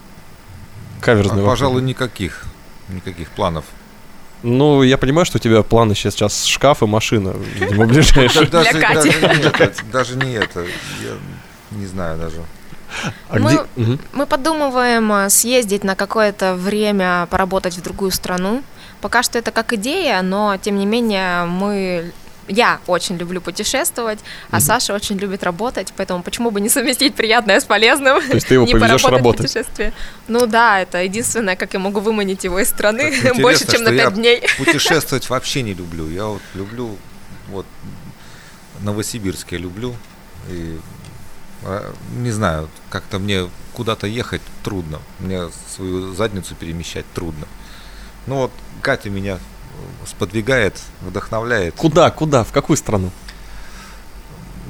Каверзный а, вопрос. пожалуй, никаких, никаких планов. Ну, я понимаю, что у тебя планы сейчас шкаф и машина, видимо, ближайшие. Да- Даже, Кати. даже не это, даже не это, я не знаю даже. А Мы- где... Мгм. Мы подумываем э, съездить на какое-то время поработать в другую страну. Пока что это как идея, но тем не менее мы я очень люблю путешествовать, а Саша очень любит работать, поэтому почему бы не совместить приятное с полезным? То есть ты его не повезешь работать? путешествие. Ну да, это единственное, как я могу выманить его из страны больше, чем на что я пять дней. Путешествовать вообще не люблю. Я вот люблю, вот Новосибирск я люблю. И не знаю, как-то мне куда-то ехать трудно. Мне свою задницу перемещать трудно. Ну вот Катя меня э, сподвигает, вдохновляет. Куда, куда, в какую страну?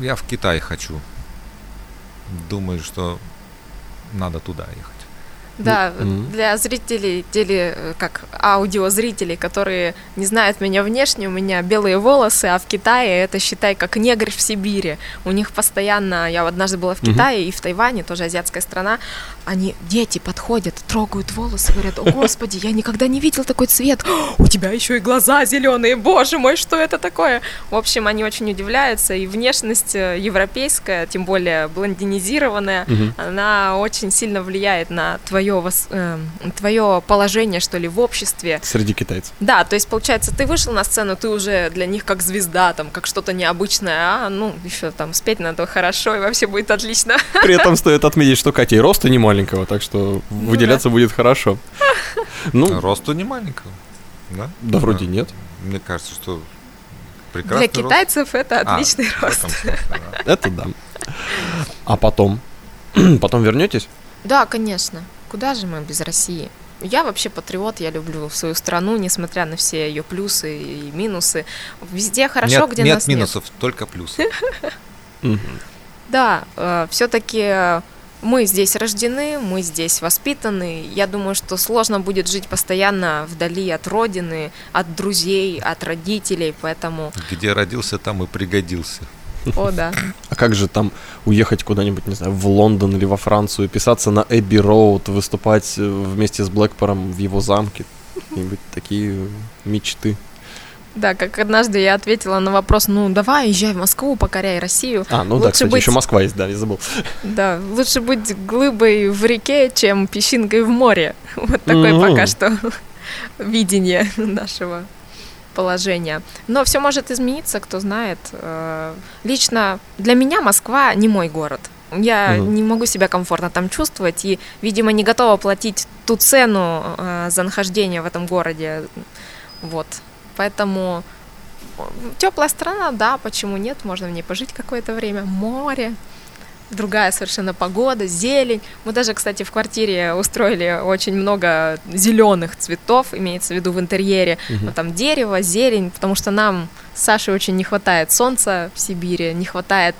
Я в Китай хочу. Думаю, что надо туда ехать. Да, Мгм. для зрителей, теле, э, как аудиозрителей, которые не знают меня внешне, у меня белые волосы, а в Китае это, считай, как негр в Сибири. У них постоянно, я однажды была в. Китае и в Тайване, тоже азиатская страна, они, дети подходят, трогают волосы, говорят, о господи, я никогда не видел такой цвет, у тебя еще и глаза зеленые, боже мой, что это такое? В общем, они очень удивляются, и внешность э, европейская, тем более блондинизированная, Мгм. она очень сильно влияет на твое, твое положение, что ли, в обществе. Среди китайцев. Да, то есть, получается, ты вышел на сцену, ты уже для них как звезда, там, как что-то необычное, а, ну, еще там спеть надо хорошо, и вообще будет отлично. При этом стоит отметить, что Катя и роста не маленького, так что Ну выделяться будет хорошо. Ну, Росту не маленького. Да? да вроде нет. Мне кажется, что прекрасный Для рост. китайцев это А, отличный рост. этом смысле, да. Это да. А потом? Потом вернетесь? Да, конечно. Куда же мы без России? Я вообще патриот, я люблю свою страну, несмотря на все ее плюсы и минусы. Везде хорошо, нет, где нет нас минусов, только плюсы. Да, все-таки мы здесь рождены, мы здесь воспитаны. Я думаю, что сложно будет жить постоянно вдали от родины, от друзей, от родителей, поэтому, Где родился, там и пригодился. О да. А как же там уехать куда-нибудь, не знаю, в Лондон или во Францию, писаться на Эбби Роуд, выступать э, вместе с Блэкпором в его замке? Какие-нибудь такие мечты. Да, как однажды я ответила на вопрос, ну давай, езжай в Москву, покоряй Россию. А, ну да, Лучше кстати, быть- еще Москва есть, да, я забыл. Да, лучше быть глыбой в реке, чем песчинкой в море. Вот такое Мгм. пока что видение нашего положения. Но все может измениться, кто знает. Э, Лично для меня Москва не мой город. Я Мгм. не могу себя комфортно там чувствовать и, видимо, не готова платить ту цену э, за нахождение в этом городе. Вот. Поэтому теплая страна, да, почему нет, можно в ней пожить какое-то время. Море, другая совершенно погода, зелень. Мы даже, кстати, в квартире устроили очень много зеленых цветов, имеется в виду в интерьере. Мгм. Ну, там дерево, зелень, потому что нам с Сашей очень не хватает солнца в Сибири, не хватает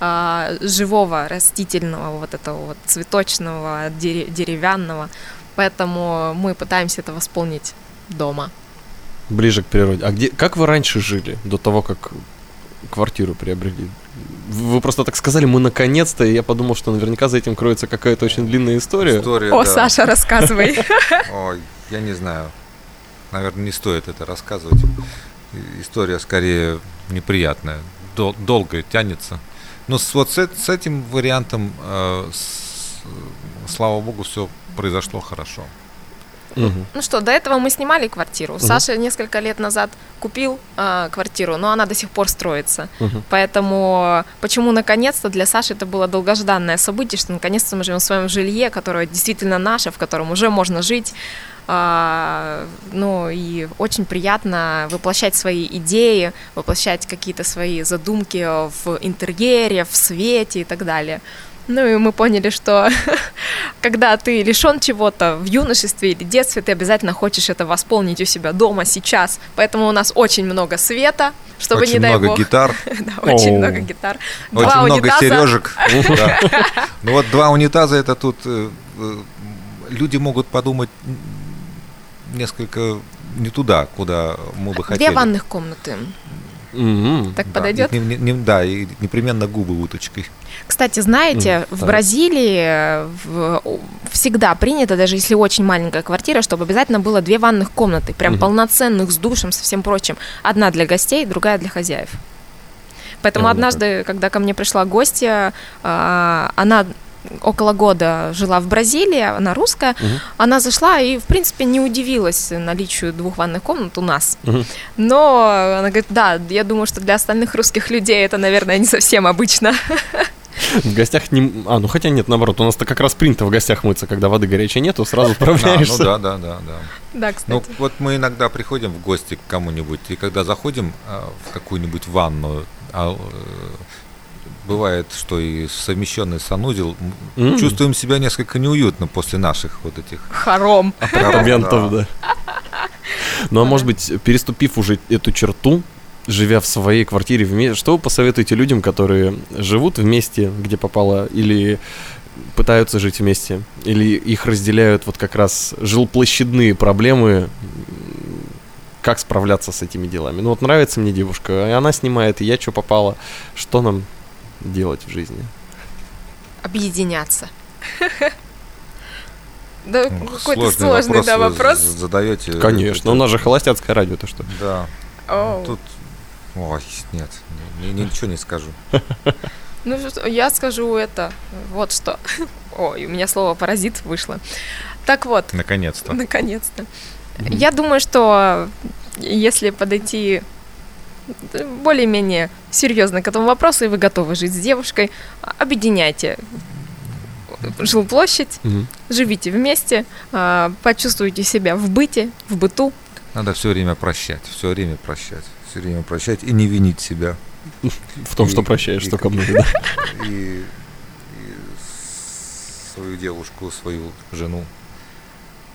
а, живого растительного вот этого вот цветочного дере- деревянного, поэтому мы пытаемся это восполнить дома. Ближе к природе. А где, как вы раньше жили, до того, как квартиру приобрели? Вы просто так сказали, мы наконец-то, и я подумал, что наверняка за этим кроется какая-то очень длинная история. История, О, да. Саша, рассказывай. Ой, я не знаю. Наверное, не стоит это рассказывать. История скорее неприятная. Дол- долго тянется. Но с, вот с, с этим вариантом, э, с- э, слава богу, все произошло хорошо. Мгм. Ну что, до этого мы снимали квартиру. Саша несколько лет назад купил а, квартиру, но она до сих пор строится. Мгм. Поэтому почему наконец-то для Саши это было долгожданное событие, что наконец-то мы живем в своем жилье, которое действительно наше, в котором уже можно жить. А, ну и очень приятно воплощать свои идеи, воплощать какие-то свои задумки в интерьере, в свете и так далее. Ну и мы поняли, что когда ты лишен чего-то в юношестве или детстве, ты обязательно хочешь это восполнить у себя дома сейчас. Поэтому у нас очень много света, чтобы Очень не дай много бог. гитар, Да, очень много гитар. очень Два много унитаза. сережек. Да. Ну вот два унитаза это тут э, э, люди могут подумать несколько не туда, куда мы бы хотели. Две ванных комнаты. Мгм. Так Да, подойдет? не- не- не- да, и непременно губы уточкой. Кстати, знаете, в так. Бразилии э, в- всегда принято, даже если очень маленькая квартира, чтобы обязательно было две ванных комнаты, прям Мгм. полноценных, с душем, со всем прочим. Одна для гостей, другая для хозяев. Поэтому вот однажды, когда ко мне пришла гостья, а, она около года жила в Бразилии, она русская. Мгм. Она зашла и, в принципе, не удивилась наличию двух ванных комнат у нас. Мгм. Но она говорит, да, я думаю, что для остальных русских людей это, наверное, не совсем обычно. В гостях не... А, ну хотя нет, наоборот, у нас-то как раз принято в гостях мыться, когда воды горячей нету, сразу А, справляешься. ну да, да, да, да. Да, кстати. Ну, вот мы иногда приходим в гости к кому-нибудь, и когда заходим а, в какую-нибудь ванну, а, э, бывает, что и совмещенный санузел, М. чувствуем себя несколько неуютно после наших вот этих Хором. Апартаментов, да. Ну а может быть, переступив уже эту черту, живя в своей квартире вместе, что вы посоветуете людям, которые живут вместе, где попало, или пытаются жить вместе, или их разделяют вот как раз жилплощадные проблемы, как справляться с этими делами? Ну вот нравится мне девушка, и она снимает, и я что попало, что нам делать в жизни? Объединяться. Да, Ну, какой-то сложный, да, вы вопрос. задаете. Конечно, у нас же холостяцкое радио, то что? Да. Оу. Тут, ой, нет, ни- ни- ничего не скажу. Ну, я скажу это, вот что. Ой, у меня слово паразит вышло. Так вот, Наконец-то. наконец-то. Я думаю, что если подойти более-менее серьезно к этому вопросу, и вы готовы жить с девушкой, объединяйте жилплощадь, Мгм. живите вместе, а, почувствуйте себя в быте, в быту. Надо все время прощать, все время прощать, все время прощать и не винить себя. В том, что И- прощаешь и только как- много, да? И, и свою девушку, свою жену.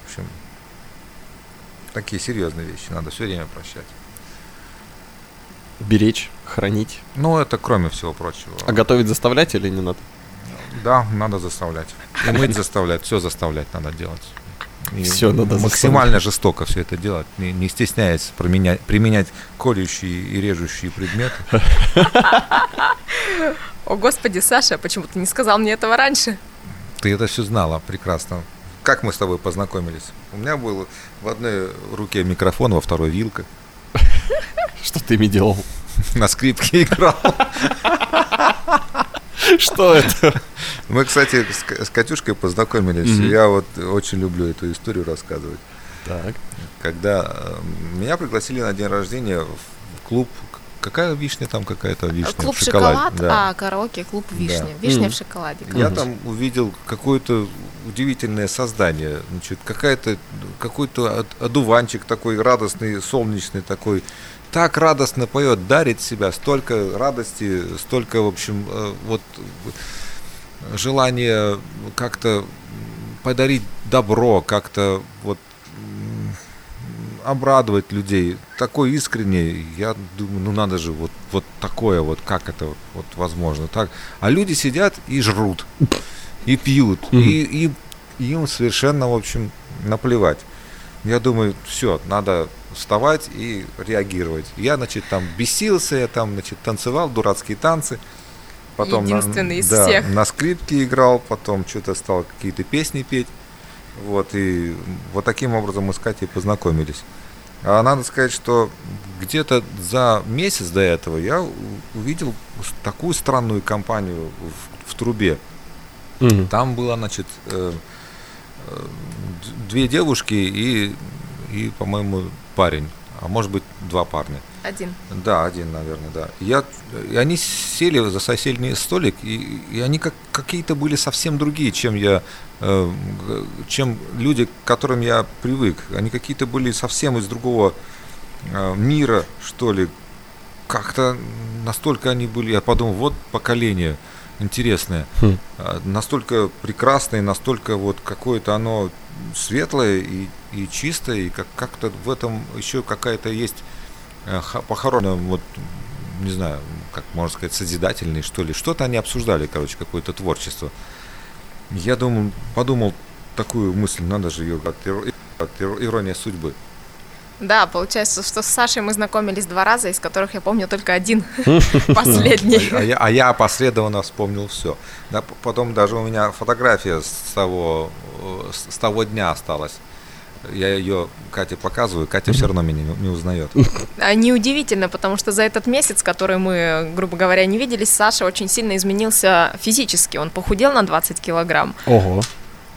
В общем, такие серьезные вещи надо все время прощать. Беречь, хранить. Ну, это кроме всего прочего. А готовить заставлять или не надо? Да, надо заставлять. И мыть заставлять, все заставлять надо делать. И Всё надо максимально жестоко все это делать, не, не стесняясь применять, применять колющие и режущие предметы. О, господи, Саша, почему ты не сказал мне этого раньше? Ты это все знала прекрасно. Как мы с тобой познакомились? У меня был в одной руке микрофон, во второй вилка. Что ты ими делал? На скрипке играл. Что это? Мы, кстати, с, Ка- с Катюшкой познакомились. Я вот очень люблю эту историю рассказывать. Так. Когда э, меня пригласили на день рождения в клуб. Какая вишня там какая-то вишня? Клуб в шоколаде, шоколад, да. а караоке клуб Да. вишня. Вишня Мгм. в шоколаде. Я Мгм. там увидел какое-то удивительное создание. Значит, какая-то какой-то од- одуванчик такой радостный, солнечный такой. Так радостно поет, дарит себя, столько радости, столько, в общем, э, вот желания как-то подарить добро, как-то вот обрадовать людей. Такой искренний, я думаю, ну надо же, вот, вот такое вот, как это вот возможно так. А люди сидят и жрут, и пьют, Мгм. и, и им совершенно, в общем, наплевать. Я думаю, все, надо вставать и реагировать. Я, значит, там бесился, я там, значит, танцевал дурацкие танцы. Потом на- Единственный из да, всех. на скрипке играл, потом что-то стал какие-то песни петь. Вот, и вот таким образом мы с Катей познакомились. А надо сказать, что где-то за месяц до этого я увидел такую странную компанию в, в трубе. Мгм. Там было, значит, э, две девушки и, и, по-моему, парень. А может быть, два парня. Один. Да, один, наверное, да. Я, и они сели за соседний столик, и, и они как какие-то были совсем другие, чем я, э, чем люди, к которым я привык. Они какие-то были совсем из другого э, мира, что ли. Как-то настолько они были, я подумал, вот поколение интересное, Хм. А, настолько прекрасное, настолько вот какое-то оно светлое и, и чистое, и как, как-то в этом еще какая-то есть э, похоронено, вот, не знаю, как можно сказать, созидательный, что ли. Что-то они обсуждали, короче, какое-то творчество. Я думал, подумал такую мысль, надо же ее от, от ирония судьбы. Да, получается, что с Сашей мы знакомились два раза, из которых я помню только один, последний. А, а я, а я опосредованно вспомнил все. Да, потом даже у меня фотография с того, э, с с того дня осталась. я ее Кате показываю, Катя все равно меня не, не узнает. А, Неудивительно, потому что за этот месяц, который мы, грубо говоря, не виделись, Саша очень сильно изменился физически. Он похудел на 20 килограмм. Ого.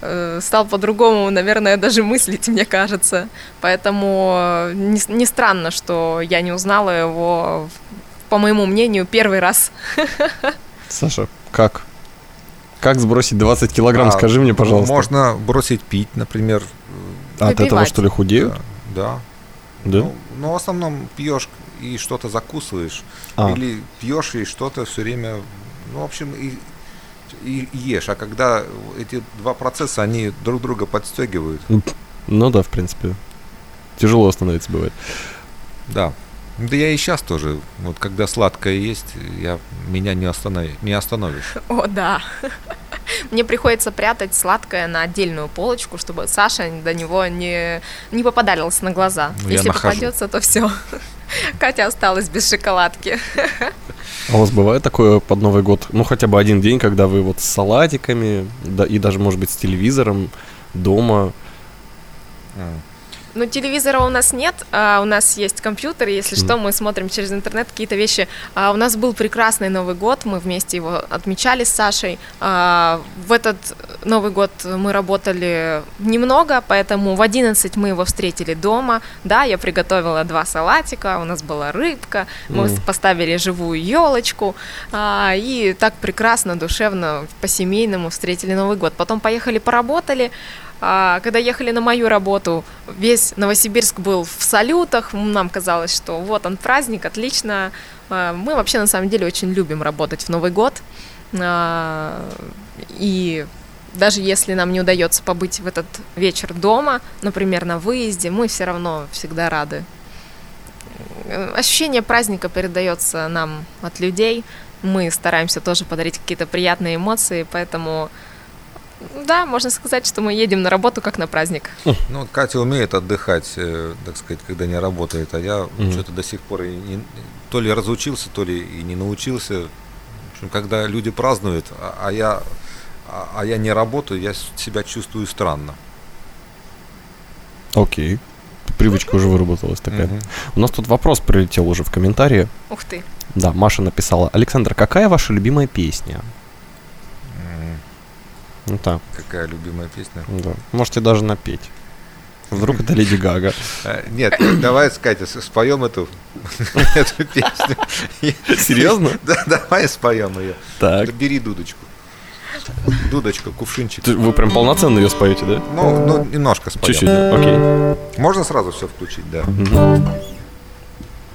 Э, стал по-другому, наверное, даже мыслить, мне кажется. Поэтому э, не, не странно, что я не узнала его, по моему мнению, первый раз. Саша, как? Как сбросить 20 килограмм, А, скажи мне, пожалуйста. Можно бросить пить, например. А От этого, что ли, худеют? Да. Да? Ну, но в основном пьешь и что-то закусываешь. А. Или пьешь и что-то все время. Ну, в общем, и, и ешь. А когда эти два процесса, они друг друга подстегивают. Ну да, в принципе. Тяжело остановиться бывает. Да. Да я и сейчас тоже. Вот когда сладкое есть, я, меня не, останови, не остановишь. О, да. Мне приходится прятать сладкое на отдельную полочку, чтобы Саша до него не, не попадалась на глаза. Ну, Если нахожу. попадется, то все. Катя осталась без шоколадки. А у вас бывает такое под Новый год, ну хотя бы один день, когда вы вот с салатиками, да, и даже, может быть, с телевизором дома. Ну, телевизора у нас нет, а у нас есть компьютер, если что, мы смотрим через интернет какие-то вещи. А у нас был прекрасный Новый год, мы вместе его отмечали с Сашей. А, в этот Новый год мы работали немного, поэтому в 11 мы его встретили дома. Да, я приготовила два салатика, у нас была рыбка, мы М. поставили живую елочку, а, и так прекрасно, душевно, по-семейному встретили Новый год. Потом поехали, поработали, когда ехали на мою работу, весь Новосибирск был в салютах. Нам казалось, что вот он праздник, отлично. А, Мы вообще на самом деле очень любим работать в Новый год. А, И даже если нам не удается побыть в этот вечер дома, например, на выезде, мы все равно всегда рады. Ощущение праздника передается нам от людей. Мы стараемся тоже подарить какие-то приятные эмоции, поэтому да, можно сказать, что мы едем на работу как на праздник. Ну, Катя умеет отдыхать, э, так сказать, когда не работает, а я Мгм. что-то до сих пор и не- то ли разучился, то ли и не научился. В общем, когда люди празднуют, а, а я, а, а я не работаю, я себя чувствую странно. Окей. Привычка уже выработалась такая. Мгм. У нас тут вопрос прилетел уже в комментарии. Ух ты. Да, Маша написала. Александр, какая ваша любимая песня? Ну так, Какая любимая песня? да. Можете даже напеть. Вдруг это Леди Гага. Э, Нет, давай, Катя, споем эту, эту песню. Серьезно? Да, давай споем ее. Так. Бери дудочку. Дудочка, кувшинчик. Вы прям полноценно ее споете, да? Ну, ну, немножко споем. Чуть-чуть, да? окей. Можно сразу все включить, да. Мгм.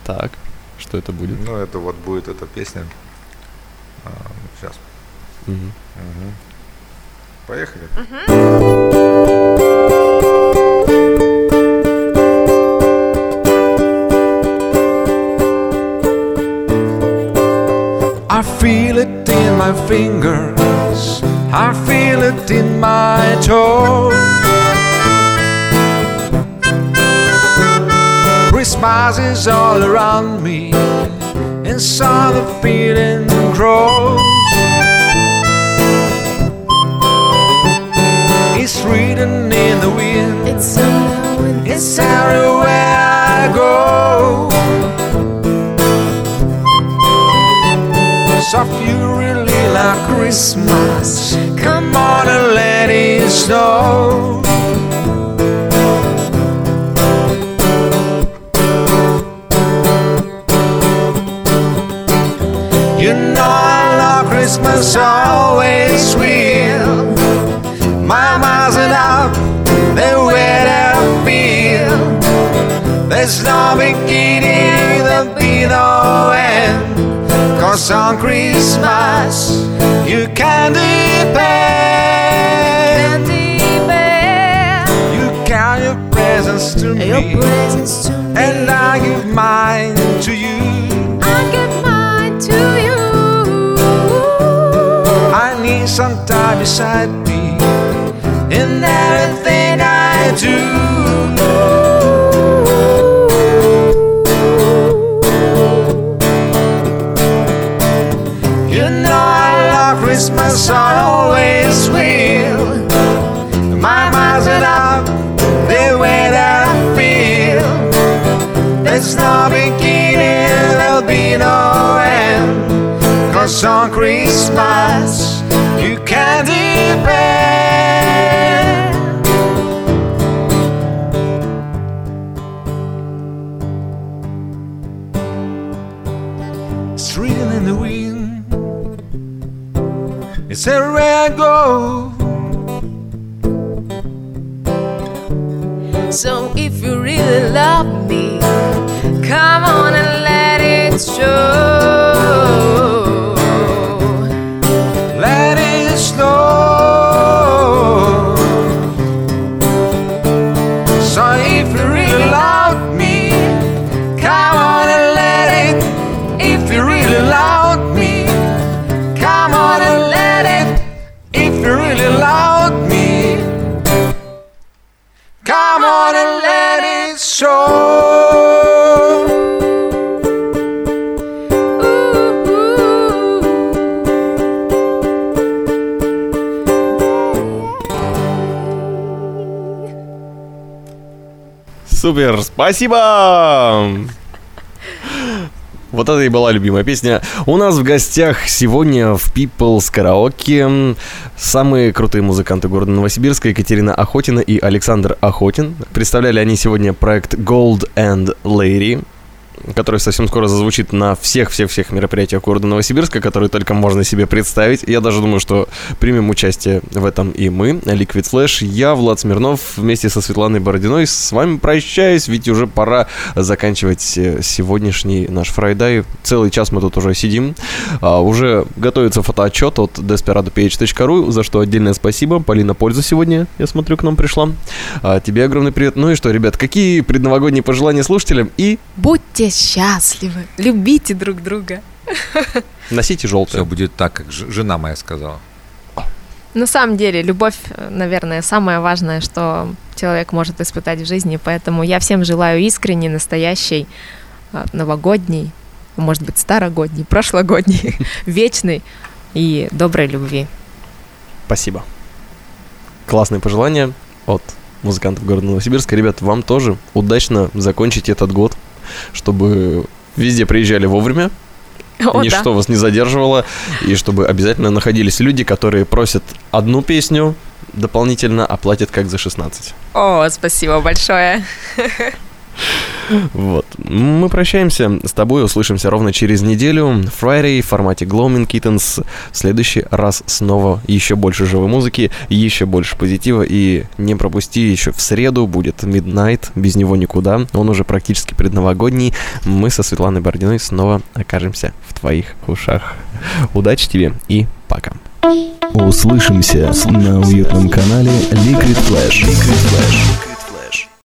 Так, что это будет? Ну, это вот будет эта песня. сейчас. Мгм. Поехали. I feel it in my fingers, I feel it in my toes. Christmas is all around me, and so the feeling grows. It's written in the wind, It's uh, it's everywhere I go. So if you really like Christmas, come on and let it snow. Beginning, there'll be no end. Cause on Christmas, you can depend. You count your presents to me, and I give mine to you. I give mine to you. I need some time beside On Christmas, you can depend. It's written in the wind. It's everywhere I go. So if you really love me, come on and let it show. Супер, спасибо! Вот это и была любимая песня. У нас в гостях сегодня в People's Karaoke самые крутые музыканты города Новосибирска Екатерина Охотина и Александр Охотин. Представляли они сегодня проект Gold and Lady который совсем скоро зазвучит на всех-всех-всех мероприятиях города Новосибирска, которые только можно себе представить. Я даже думаю, что примем участие в этом и мы, Liquid Flash. Я, Влад Смирнов, вместе со Светланой Бородиной с вами прощаюсь, ведь уже пора заканчивать э, сегодняшний наш фрайдай. Целый час мы тут уже сидим. А, уже готовится фотоотчет от desperadoph.ru, за что отдельное спасибо. Полина Польза сегодня, я смотрю, к нам пришла. А, тебе огромный привет. Ну и что, ребят, какие предновогодние пожелания слушателям и Будьте счастливы, любите друг друга. носите желтое. Все будет так, как жена моя сказала. На самом деле, любовь, наверное, самое важное, что человек может испытать в жизни, поэтому я всем желаю искренней, настоящей, э, новогодней, может быть, старогодней, прошлогодней, вечной и доброй любви. Спасибо. Классные пожелания от музыкантов города Новосибирска. Ребят, вам тоже удачно закончить этот год, чтобы везде приезжали вовремя, О, ничто да. вас не задерживало, и чтобы обязательно находились люди, которые просят одну песню дополнительно, а платят как за 16. О, спасибо большое. Вот. Мы прощаемся с тобой, услышимся ровно через неделю. Friday в формате Gloaming Kittens. В следующий раз снова еще больше живой музыки, еще больше позитива. И не пропусти, еще в среду будет Midnight, без него никуда. Он уже практически предновогодний. Мы со Светланой Бородиной снова окажемся в твоих ушах. Удачи тебе и пока. Услышимся на уютном канале Liquid Flash. Liquid Flash.